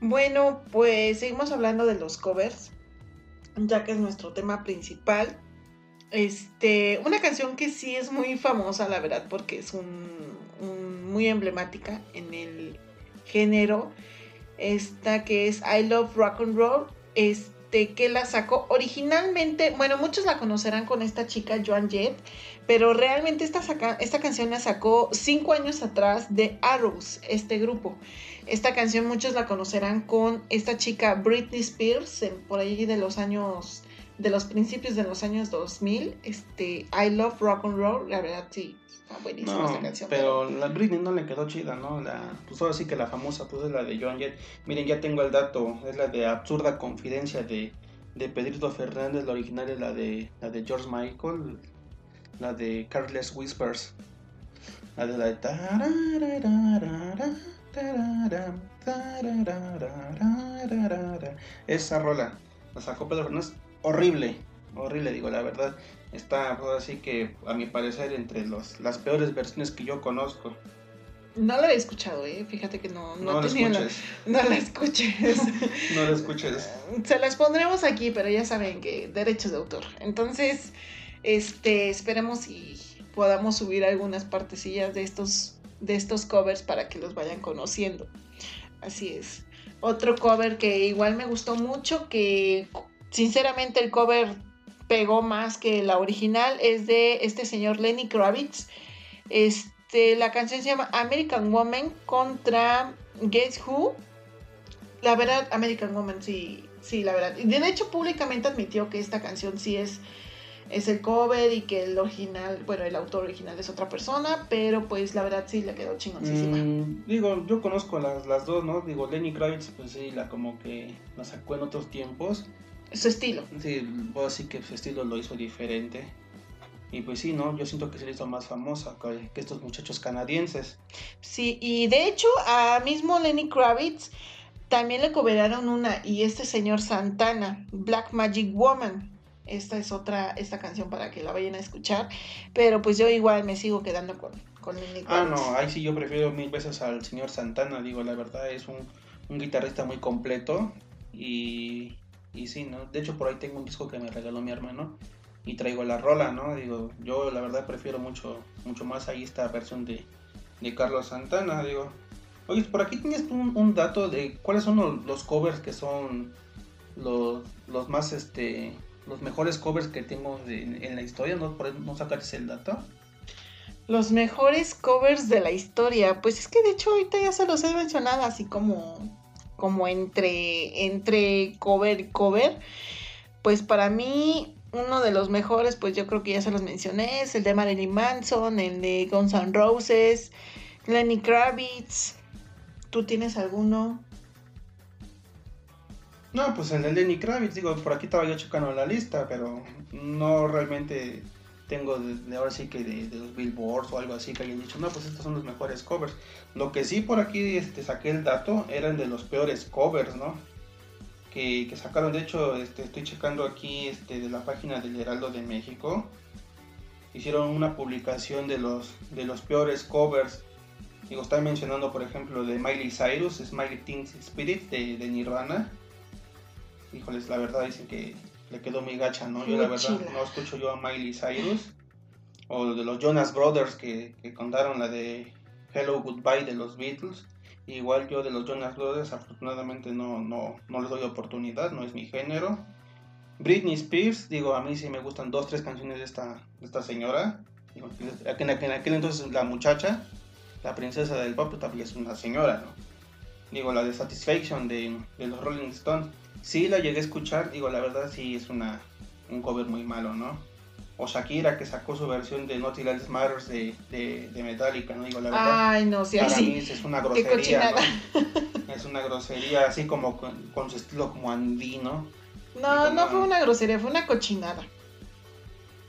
Speaker 2: Bueno, pues seguimos hablando de los covers. Ya que es nuestro tema principal. Este, una canción que sí es muy famosa, la verdad, porque es un- muy emblemática en el género. Esta que es I Love Rock and Roll. Este, que la sacó originalmente, bueno, muchos la conocerán con esta chica Joan Jett, pero realmente esta, esta canción la sacó cinco años atrás de Arrows, este grupo. Esta canción muchos la conocerán con esta chica Britney Spears, por ahí de los años, de los principios de los años 2000. Este, I Love Rock and Roll, la verdad sí, está buenísima
Speaker 3: No,
Speaker 2: esta canción.
Speaker 3: pero la Britney no le quedó chida, ¿no? La, pues ahora sí que la famosa pues es la de Joan Jett. Miren, ya tengo el dato. Es la de Absurda Confidencia de, de Pedrito Fernández. La original es la de, la de George Michael. La de Careless Whispers. La de la de... Esa rola la sacó Pedro Fernández. Horrible, horrible, digo la verdad. Está así que, a mi parecer, entre los, las peores versiones que yo conozco.
Speaker 2: No la he escuchado, eh. Fíjate que no, no,
Speaker 3: No,
Speaker 2: la-
Speaker 3: escuches.
Speaker 2: no la escuches.
Speaker 3: No lo escuches.
Speaker 2: Se las pondremos aquí, pero ya saben que derechos de autor. Entonces, este, esperemos y podamos subir algunas partecillas de estos, de estos covers para que los vayan conociendo. Así es. Otro cover que igual me gustó mucho, que sinceramente el cover pegó más que la original, es de este señor Lenny Kravitz. Este, la canción se llama American Woman contra Guess Who. La verdad, American Woman, sí, sí, la verdad. De hecho, públicamente admitió que esta canción sí es es el cover y que el original, bueno, el autor original es otra persona, pero pues la verdad sí le quedó chingoncísima.
Speaker 3: Mm, digo, yo conozco las, las dos, ¿no? Digo, Lenny Kravitz, pues sí, la como que la sacó en otros tiempos.
Speaker 2: Su estilo.
Speaker 3: Sí, puedo decir que su estilo lo hizo diferente. Y pues sí, ¿no? Yo siento que se le hizo más famosa que, que estos muchachos canadienses.
Speaker 2: Sí, y de hecho, a mismo Lenny Kravitz también le cobraron una, y este señor Santana, Black Magic Woman esta es otra, esta canción para que la vayan a escuchar. Pero pues yo igual me sigo quedando con, con
Speaker 3: Ah, no, ahí sí yo prefiero mil veces al señor Santana, digo, la verdad es un, un guitarrista muy completo y, y sí, ¿no? De hecho por ahí tengo un disco que me regaló mi hermano y traigo la rola, ¿no? Digo, yo la verdad prefiero mucho, mucho más ahí esta versión de, de Carlos Santana, digo. Oye, por aquí tienes un, dato de cuáles son los, covers que son los, los más este los mejores covers que tengo en la historia, ¿no, no sacarse el dato?
Speaker 2: Los mejores covers de la historia, pues es que de hecho ahorita ya se los he mencionado así como, como entre, entre cover y cover. Pues para mí uno de los mejores, pues yo creo que ya se los mencioné, es el de Marilyn Manson, el de Guns N' Roses, Lenny Kravitz. ¿Tú tienes alguno?
Speaker 3: No, pues el de Lenny Kravitz, digo, por aquí estaba yo checando la lista, pero no realmente tengo de, ahora sí que de, los billboards o algo así que hayan dicho, no, pues estos son los mejores covers. Lo que sí por aquí este, saqué el dato eran de los peores covers, ¿no? Que, que sacaron, de hecho, este, estoy checando aquí este, de la página del Heraldo de México. Hicieron una publicación de los, de los peores covers. Digo, están mencionando, por ejemplo, de Miley Cyrus, Smiley Things Spirit de, de Nirvana híjoles, la verdad dicen que le quedó muy gacha, ¿no? Yo la verdad no escucho yo a Miley Cyrus o de los Jonas Brothers que, contaron la de Hello Goodbye de los Beatles. Igual yo de los Jonas Brothers afortunadamente no, no, no les doy oportunidad, no es mi género. Britney Spears, digo, a mí sí me gustan dos, tres canciones de esta, esta señora. en, aquel, entonces la muchacha, la princesa del pop, también es una señora, ¿no? Digo, la de Satisfaction de, de los Rolling Stones Sí, la llegué a escuchar, digo, la verdad sí es una, un cover muy malo, ¿no? O Shakira que sacó su versión de Naughty Else Matters de, de, Metallica, ¿no? Digo, la verdad.
Speaker 2: Ay, no, sí,
Speaker 3: para
Speaker 2: mí
Speaker 3: es una grosería, ¿no? Es una grosería, así como con, su estilo como andino.
Speaker 2: No, no fue una grosería, fue una cochinada.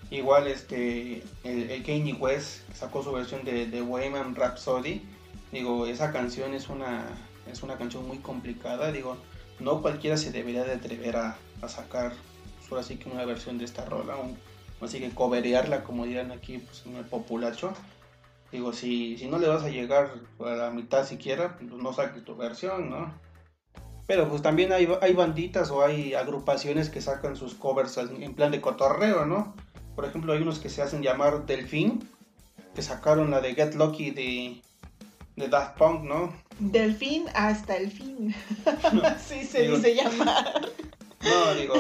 Speaker 3: Igual este, el, el Kanye West sacó su versión de, de Wayman Rhapsody. Digo, esa canción es una, es una canción muy complicada, digo no cualquiera se debería de atrever a, sacar solo así que una versión de esta rola, así que coberearla como dirán aquí pues, en el populacho. Digo, si, si no le vas a llegar a la mitad siquiera, pues no saques tu versión, ¿no? Pero pues también hay, hay banditas o hay agrupaciones que sacan sus covers en plan de cotorreo, ¿no? Por ejemplo, hay unos que se hacen llamar Delfín, que sacaron la de Get Lucky de, de Daft Punk, ¿no?
Speaker 2: Del fin hasta el fin. Así se dice llamar.
Speaker 3: No, digo,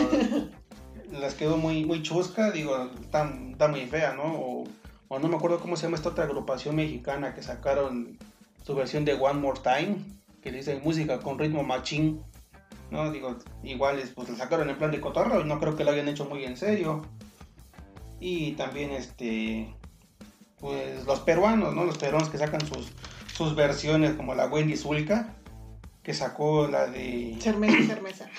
Speaker 3: las quedó muy, muy chusca, digo, está, muy fea, ¿no? O, o, no me acuerdo cómo se llama esta otra agrupación mexicana que sacaron su versión de One More Time, que dice música con ritmo machín. No, digo, iguales, pues la sacaron en plan de cotorra y no creo que lo hayan hecho muy en serio. Y también, este, pues los peruanos, ¿no? Los peruanos que sacan sus sus versiones como la Wendy Zulka, que sacó la de...
Speaker 2: Cermesa, Cermesa.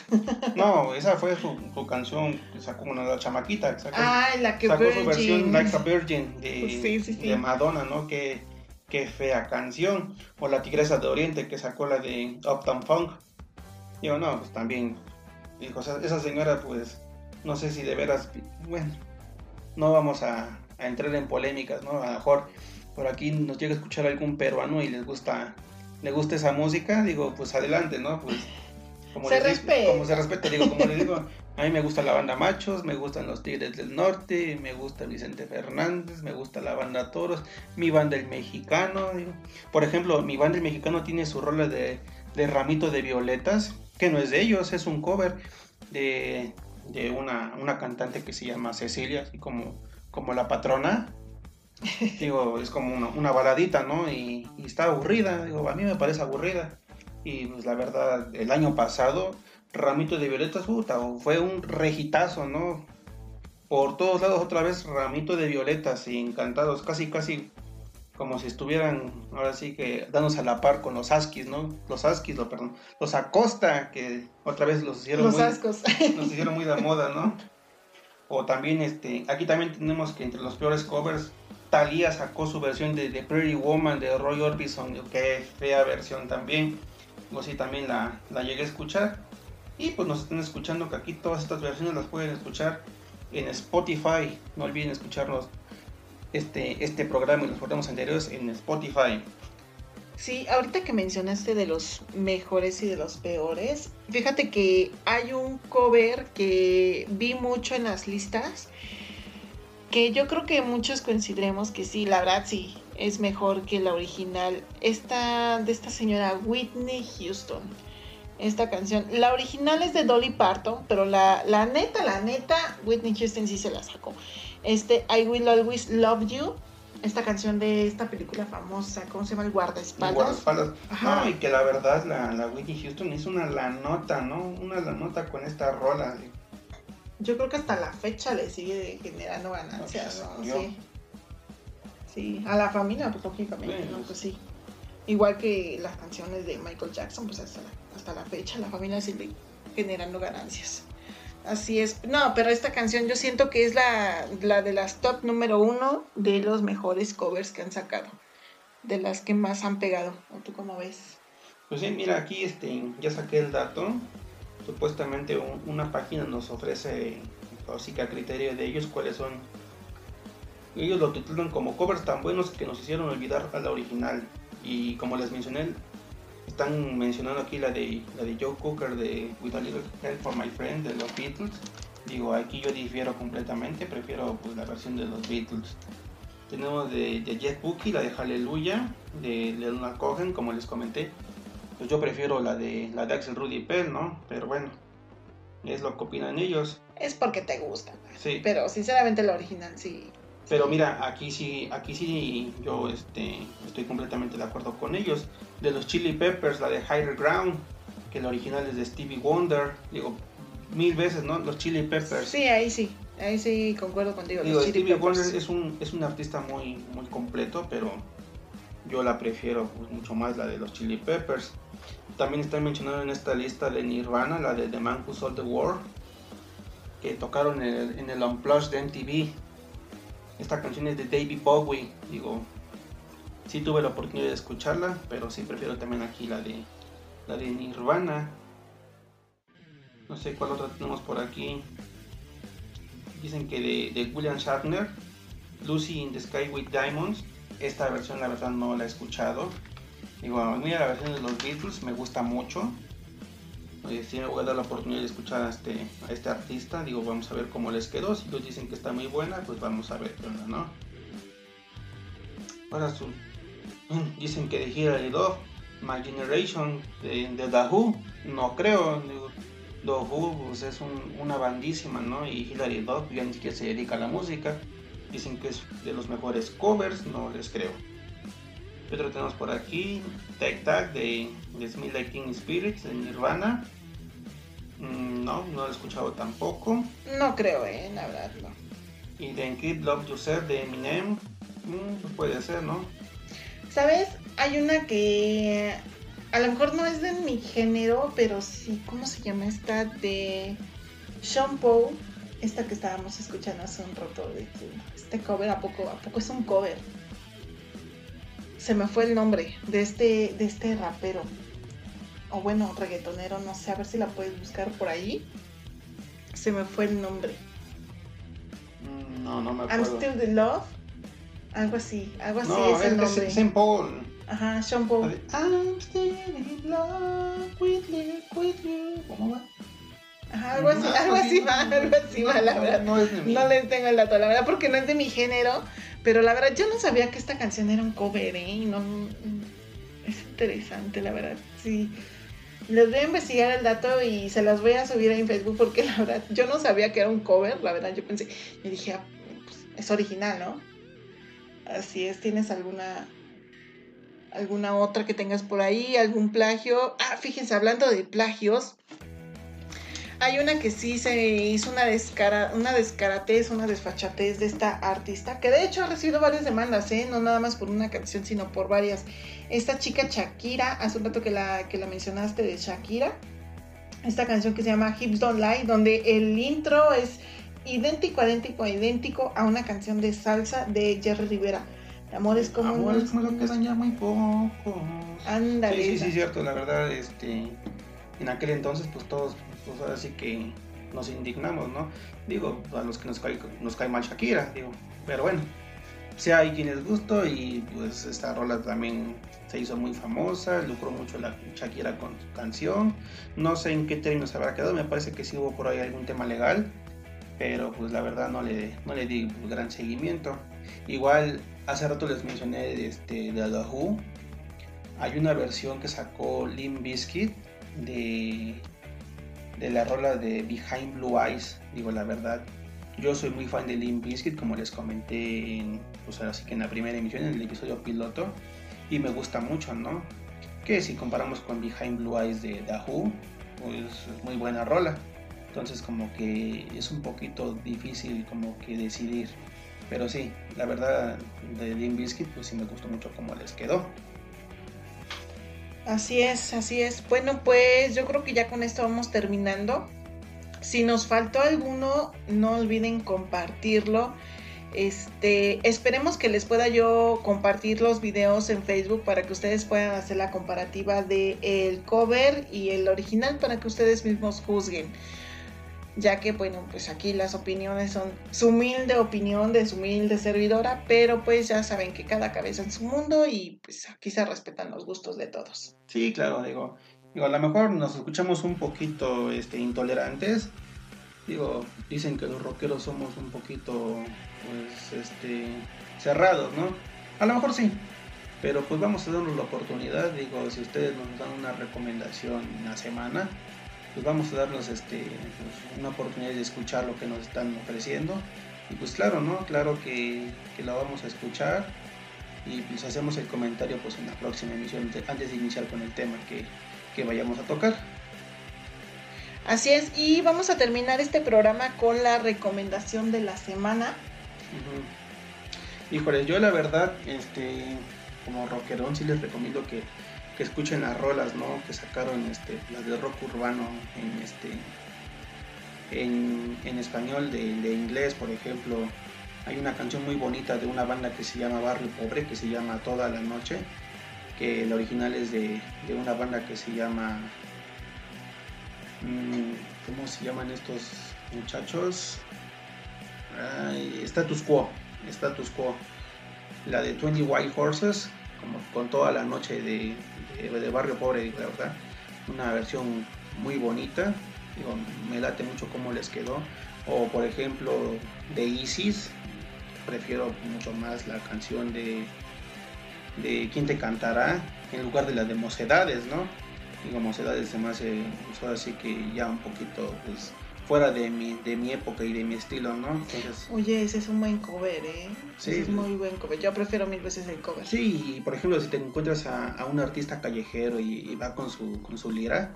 Speaker 3: no, esa fue su, canción que sacó una la chamaquita. Que sacó,
Speaker 2: ah, la que
Speaker 3: sacó su versión Like a Virgin de, de Madonna, ¿no? Qué, qué fea canción. O la Tigresa de Oriente que sacó la de Uptown Funk. Digo, no, pues también, dijo, esa señora pues, no sé si de veras, bueno, no vamos a, a entrar en polémicas, ¿no? A lo mejor por aquí nos llega a escuchar algún peruano y les gusta, le gusta esa música, digo, pues adelante, ¿no? Pues
Speaker 2: como se respeta.
Speaker 3: Como se respeta, digo, como les digo, a mí me gusta la banda Machos, me gustan los Tigres del Norte, me gusta Vicente Fernández, me gusta la banda Toros, mi banda El Mexicano, digo. Por ejemplo, mi banda El Mexicano tiene su rola de, de Ramito de Violetas, que no es de ellos, es un cover de, de una, una cantante que se llama Cecilia, así como, como la patrona. Digo, es como una, una baladita, ¿no? Y, y está aburrida, digo, a mí me parece aburrida. Y pues la verdad, el año pasado, Ramito de Violetas, puta, fue un regitazo, ¿no? Por todos lados otra vez Ramito de Violetas y encantados, casi casi como si estuvieran ahora sí que dándose a la par con los Askis, ¿no? Los Askis, lo, perdón, los Acosta, que otra vez los hicieron
Speaker 2: Los
Speaker 3: muy,
Speaker 2: ascos.
Speaker 3: nos hicieron muy de moda, ¿no? O también, este, aquí también tenemos que entre los peores covers, Thalía sacó su versión de, de Pretty Woman de Roy Orbison, qué fea versión también, o sí también la, la llegué a escuchar. Y pues nos están escuchando que aquí todas estas versiones las pueden escuchar en Spotify, no olviden escucharnos este, este programa y los programas anteriores en Spotify.
Speaker 2: Sí, ahorita que mencionaste de los mejores y de los peores, fíjate que hay un cover que vi mucho en las listas, que yo creo que muchos coincidiremos que sí, la verdad sí, es mejor que la original. Esta de esta señora Whitney Houston. Esta canción, la original es de Dolly Parton, pero la, la neta, la neta, Whitney Houston sí se la sacó. Este I Will Always Love You, esta canción de esta película famosa, ¿cómo se llama? El guardaespaldas.
Speaker 3: Guardaespaldas.
Speaker 2: Ajá.
Speaker 3: No, y que la verdad la, la Whitney Houston hizo una la nota, ¿no? Una la nota con esta rola.
Speaker 2: Yo creo que hasta la fecha le sigue generando ganancias,
Speaker 3: No,
Speaker 2: Sí. Sí, a la familia, pues lógicamente, ¿no?
Speaker 3: pues.
Speaker 2: Pues sí. Igual que las canciones de Michael Jackson, pues hasta la, hasta la fecha la familia sigue generando ganancias. Así es. No, pero esta canción yo siento que es la, la de las top número uno de los mejores covers que han sacado. De las que más han pegado. ¿O tú cómo ves?
Speaker 3: Pues sí, mira, aquí este, ya saqué el dato. Supuestamente un- una página nos ofrece, así que a criterio de ellos, cuáles son. Ellos lo titulan como covers tan buenos que nos hicieron olvidar a la original. Y como les mencioné, están mencionando aquí la de, la de Joe Cooker de With a Little Help for My Friend de los Beatles. Digo, aquí yo difiero completamente, prefiero pues, la versión de los Beatles. Tenemos de, de Jeff Buckley, la de Hallelujah, de Leonard Cohen, como les comenté. Pues yo prefiero la de la de Axel Rudy Pell, ¿no? Pero bueno, es lo que opinan ellos.
Speaker 2: Es porque te gusta.
Speaker 3: Sí.
Speaker 2: Pero sinceramente la original sí.
Speaker 3: Pero mira, aquí sí, aquí sí yo este, estoy completamente de acuerdo con ellos. De los Chili Peppers, la de Higher Ground, que la original es de Stevie Wonder. Digo, mil veces, ¿no? Los Chili Peppers.
Speaker 2: Sí, ahí sí. Ahí sí concuerdo contigo.
Speaker 3: Digo,
Speaker 2: los Chili
Speaker 3: Stevie
Speaker 2: Peppers.
Speaker 3: Wonder es un, es un artista muy, muy completo, pero yo la prefiero pues, mucho más la de los Chili Peppers. También están mencionando en esta lista de Nirvana, la de The Man Who Sold the World, que tocaron en el, en el Unplugged de MTV. Esta canción es de David Bowie, digo, sí tuve la oportunidad de escucharla, pero sí prefiero también aquí la de, la de Nirvana. No sé cuál otra tenemos por aquí. Dicen que de, de William Shatner, Lucy in the Sky with Diamonds. Esta versión la verdad no la he escuchado. Digo, a mí la versión de los Beatles me gusta mucho. Oye, sí me voy a dar la oportunidad de escuchar a este, este artista. Digo, vamos a ver cómo les quedó. Si ellos dicen que está muy buena, pues vamos a ver qué ¿no? Ahora dicen que de Hilary Duff, My Generation, de, de Who, no creo. Digo, Who pues, es un- una bandísima, ¿no? Y Hilary Duff ya ni siquiera se dedica a la música. Dicen que es de los mejores covers, no les creo. ¿Qué otro tenemos por aquí? Tag Tag de, de Smith Like Teen Spirits de Nirvana. Mm, no, no lo he escuchado tampoco.
Speaker 2: No creo, eh, la verdad, no.
Speaker 3: Y de Kid Love Yourself de Eminem. mm, pues puede ser, ¿no?
Speaker 2: ¿Sabes? Hay una que a lo mejor no es de mi género, pero sí, ¿cómo se llama esta? De Sean Paul, esta que estábamos escuchando hace un rato. De que este cover, ¿a poco, ¿a poco es un cover? Se me fue el nombre de este, de este rapero. O bueno, reggaetonero, no sé, a ver si la puedes buscar por ahí. Se me fue el nombre.
Speaker 3: Mm, No, no me
Speaker 2: I'm
Speaker 3: acuerdo.
Speaker 2: Still the Love. Algo así, algo así
Speaker 3: no,
Speaker 2: es el nombre.
Speaker 3: es Saint Paul.
Speaker 2: Ajá, Sean Paul.
Speaker 3: I'm still in love with you, with you. ¿Cómo va?
Speaker 2: Ajá, algo así,
Speaker 3: No,
Speaker 2: algo así va, algo así va, la verdad.
Speaker 3: No es
Speaker 2: les tengo el dato, la verdad, porque no es de mi género. Pero la verdad, yo no sabía que esta canción era un cover, ¿eh? Y no. Es interesante, la verdad. Sí. Les voy a investigar el dato y se las voy a subir ahí en Facebook porque la verdad yo no sabía que era un cover, la verdad yo pensé, yo dije, ah, pues, es original, ¿no? Así es, ¿tienes alguna alguna otra que tengas por ahí, algún plagio? Ah, fíjense, hablando de plagios, hay una que sí se hizo una, descara, una descaratez, una desfachatez de esta artista, que de hecho ha recibido varias demandas, ¿eh? no nada más por una canción, sino por varias. Esta chica Shakira, hace un rato que la, que la mencionaste de Shakira, esta canción que se llama Hips Don't Lie, donde el intro es idéntico, idéntico, idéntico a una canción de salsa de Jerry Rivera. Amor es como...
Speaker 3: Amor es como lo que daña muy poco.
Speaker 2: Ándale.
Speaker 3: Sí, sí, sí, cierto, la verdad, este, en aquel entonces, pues todos, pues ahora sí que nos indignamos, ¿no? Digo, a los que nos cae, nos cae mal Shakira, digo, pero bueno, sí hay quien les gustó y pues esta rola también se hizo muy famosa, lucró mucho la Shakira con su canción, no sé en qué términos habrá quedado, me parece que sí hubo por ahí algún tema legal, pero pues la verdad no le, no le di gran seguimiento. Igual, hace rato les mencioné este, de The hay una versión que sacó Limp Bizkit de, de la rola de Behind Blue Eyes. Digo la verdad, yo soy muy fan de Limp Bizkit, como les comenté en, pues así que en la primera emisión, en el episodio piloto, y me gusta mucho, ¿no? Que si comparamos con Behind Blue Eyes de Who, pues es muy buena rola. Entonces como que es un poquito difícil como que decidir. Pero sí, la verdad de Limp Bizkit pues sí me gustó mucho cómo les quedó.
Speaker 2: Así es, así es. Bueno, pues yo creo que ya con esto vamos terminando. Si nos faltó alguno, no olviden compartirlo. Este, esperemos que les pueda yo compartir los videos en Facebook para que ustedes puedan hacer la comparativa de el cover y el original para que ustedes mismos juzguen. Ya que, bueno, pues aquí las opiniones son su humilde opinión de su humilde servidora, pero pues ya saben que cada cabeza en su mundo y pues aquí se respetan los gustos de todos.
Speaker 3: Sí, claro, digo, digo, a lo mejor nos escuchamos un poquito este, intolerantes. Digo, dicen que los rockeros somos un poquito, pues, este, cerrados, ¿no? A lo mejor sí, pero pues vamos a darnos la oportunidad. Digo, si ustedes nos dan una recomendación en semana, pues vamos a darnos este, pues, una oportunidad de escuchar lo que nos están ofreciendo. Y pues claro, ¿no? Claro que, que lo vamos a escuchar y pues hacemos el comentario pues en la próxima emisión antes de iniciar con el tema que, que vayamos a tocar.
Speaker 2: Así es, y vamos a terminar este programa con la recomendación de la semana.
Speaker 3: Ujú. Híjoles, yo la verdad, este, como rockerón sí les recomiendo que, que escuchen las rolas, ¿no? Que sacaron este, las de rock urbano en este en, español de, inglés, por ejemplo. Hay una canción muy bonita de una banda que se llama Barrio Pobre, que se llama Toda la Noche, que el original es de, de una banda que se llama... mm, ¿Cómo se llaman estos muchachos? Ay, status Quo, Status Quo. La de 20 White Horses, como con toda la noche de, de, de Barrio Pobre, la verdad. Una versión muy bonita. Digo, me late mucho cómo les quedó. O por ejemplo, de Isis, prefiero mucho más la canción de, de ¿Quién te cantará? en lugar de la de Mocedades, ¿no? Digo, Mocedades se me hace, pues ahora que ya un poquito, pues, fuera de mi, de mi época y de mi estilo, ¿no? Entonces,
Speaker 2: Oye, ese es un buen cover, ¿eh?
Speaker 3: Sí.
Speaker 2: Ese es muy buen cover. Yo prefiero mil veces el cover.
Speaker 3: sí, y por ejemplo, si te encuentras a, a un artista callejero y, y va con su, con su lira,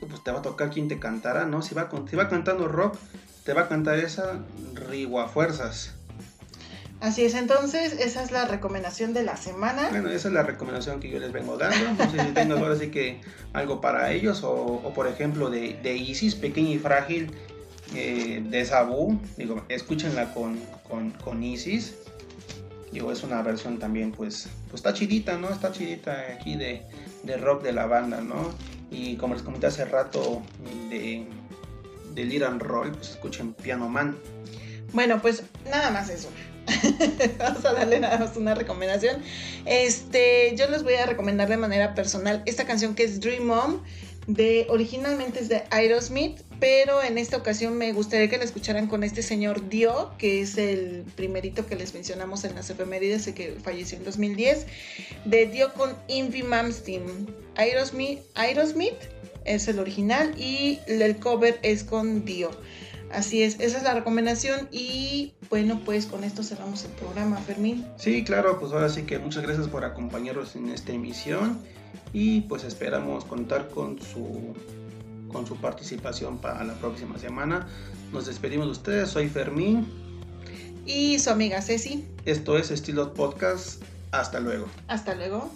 Speaker 3: pues te va a tocar quien te cantará, ¿no? Si va, con, si va cantando rock, te va a cantar esa Rigo a fuerzas.
Speaker 2: Así es, entonces esa es la recomendación de la semana.
Speaker 3: Bueno, esa es la recomendación que yo les vengo dando. No sé si tengas ahora sí que algo para ellos o, o por ejemplo de, de Isis, pequeña y frágil, de Sabu. Digo, escúchenla con, con, con Isis. Digo, es una versión también, pues, pues está chidita, ¿no? Está chidita aquí de, de rock de la banda, ¿no? Y como les comenté hace rato de, de and Roll, pues escuchen Piano Man.
Speaker 2: Bueno, pues nada más eso. Vamos a darle nada más una recomendación. Este, yo les voy a recomendar de manera personal esta canción que es Dream On. De, originalmente es de Aerosmith, pero en esta ocasión me gustaría que la escucharan con este señor Dio, que es el primerito que les mencionamos en las efemérides, que falleció en 2010, de Dio con Invie Malmsteen. Aerosmith, Aerosmith es el original y el cover es con Dio. Así es, esa es la recomendación y bueno, pues con esto cerramos el programa, Fermín.
Speaker 3: Sí, claro, pues ahora sí que muchas gracias por acompañarnos en esta emisión y pues esperamos contar con su con su participación para la próxima semana. Nos despedimos de ustedes, soy Fermín
Speaker 2: y su amiga Ceci.
Speaker 3: Esto es Estilo Podcast. Hasta luego.
Speaker 2: Hasta luego.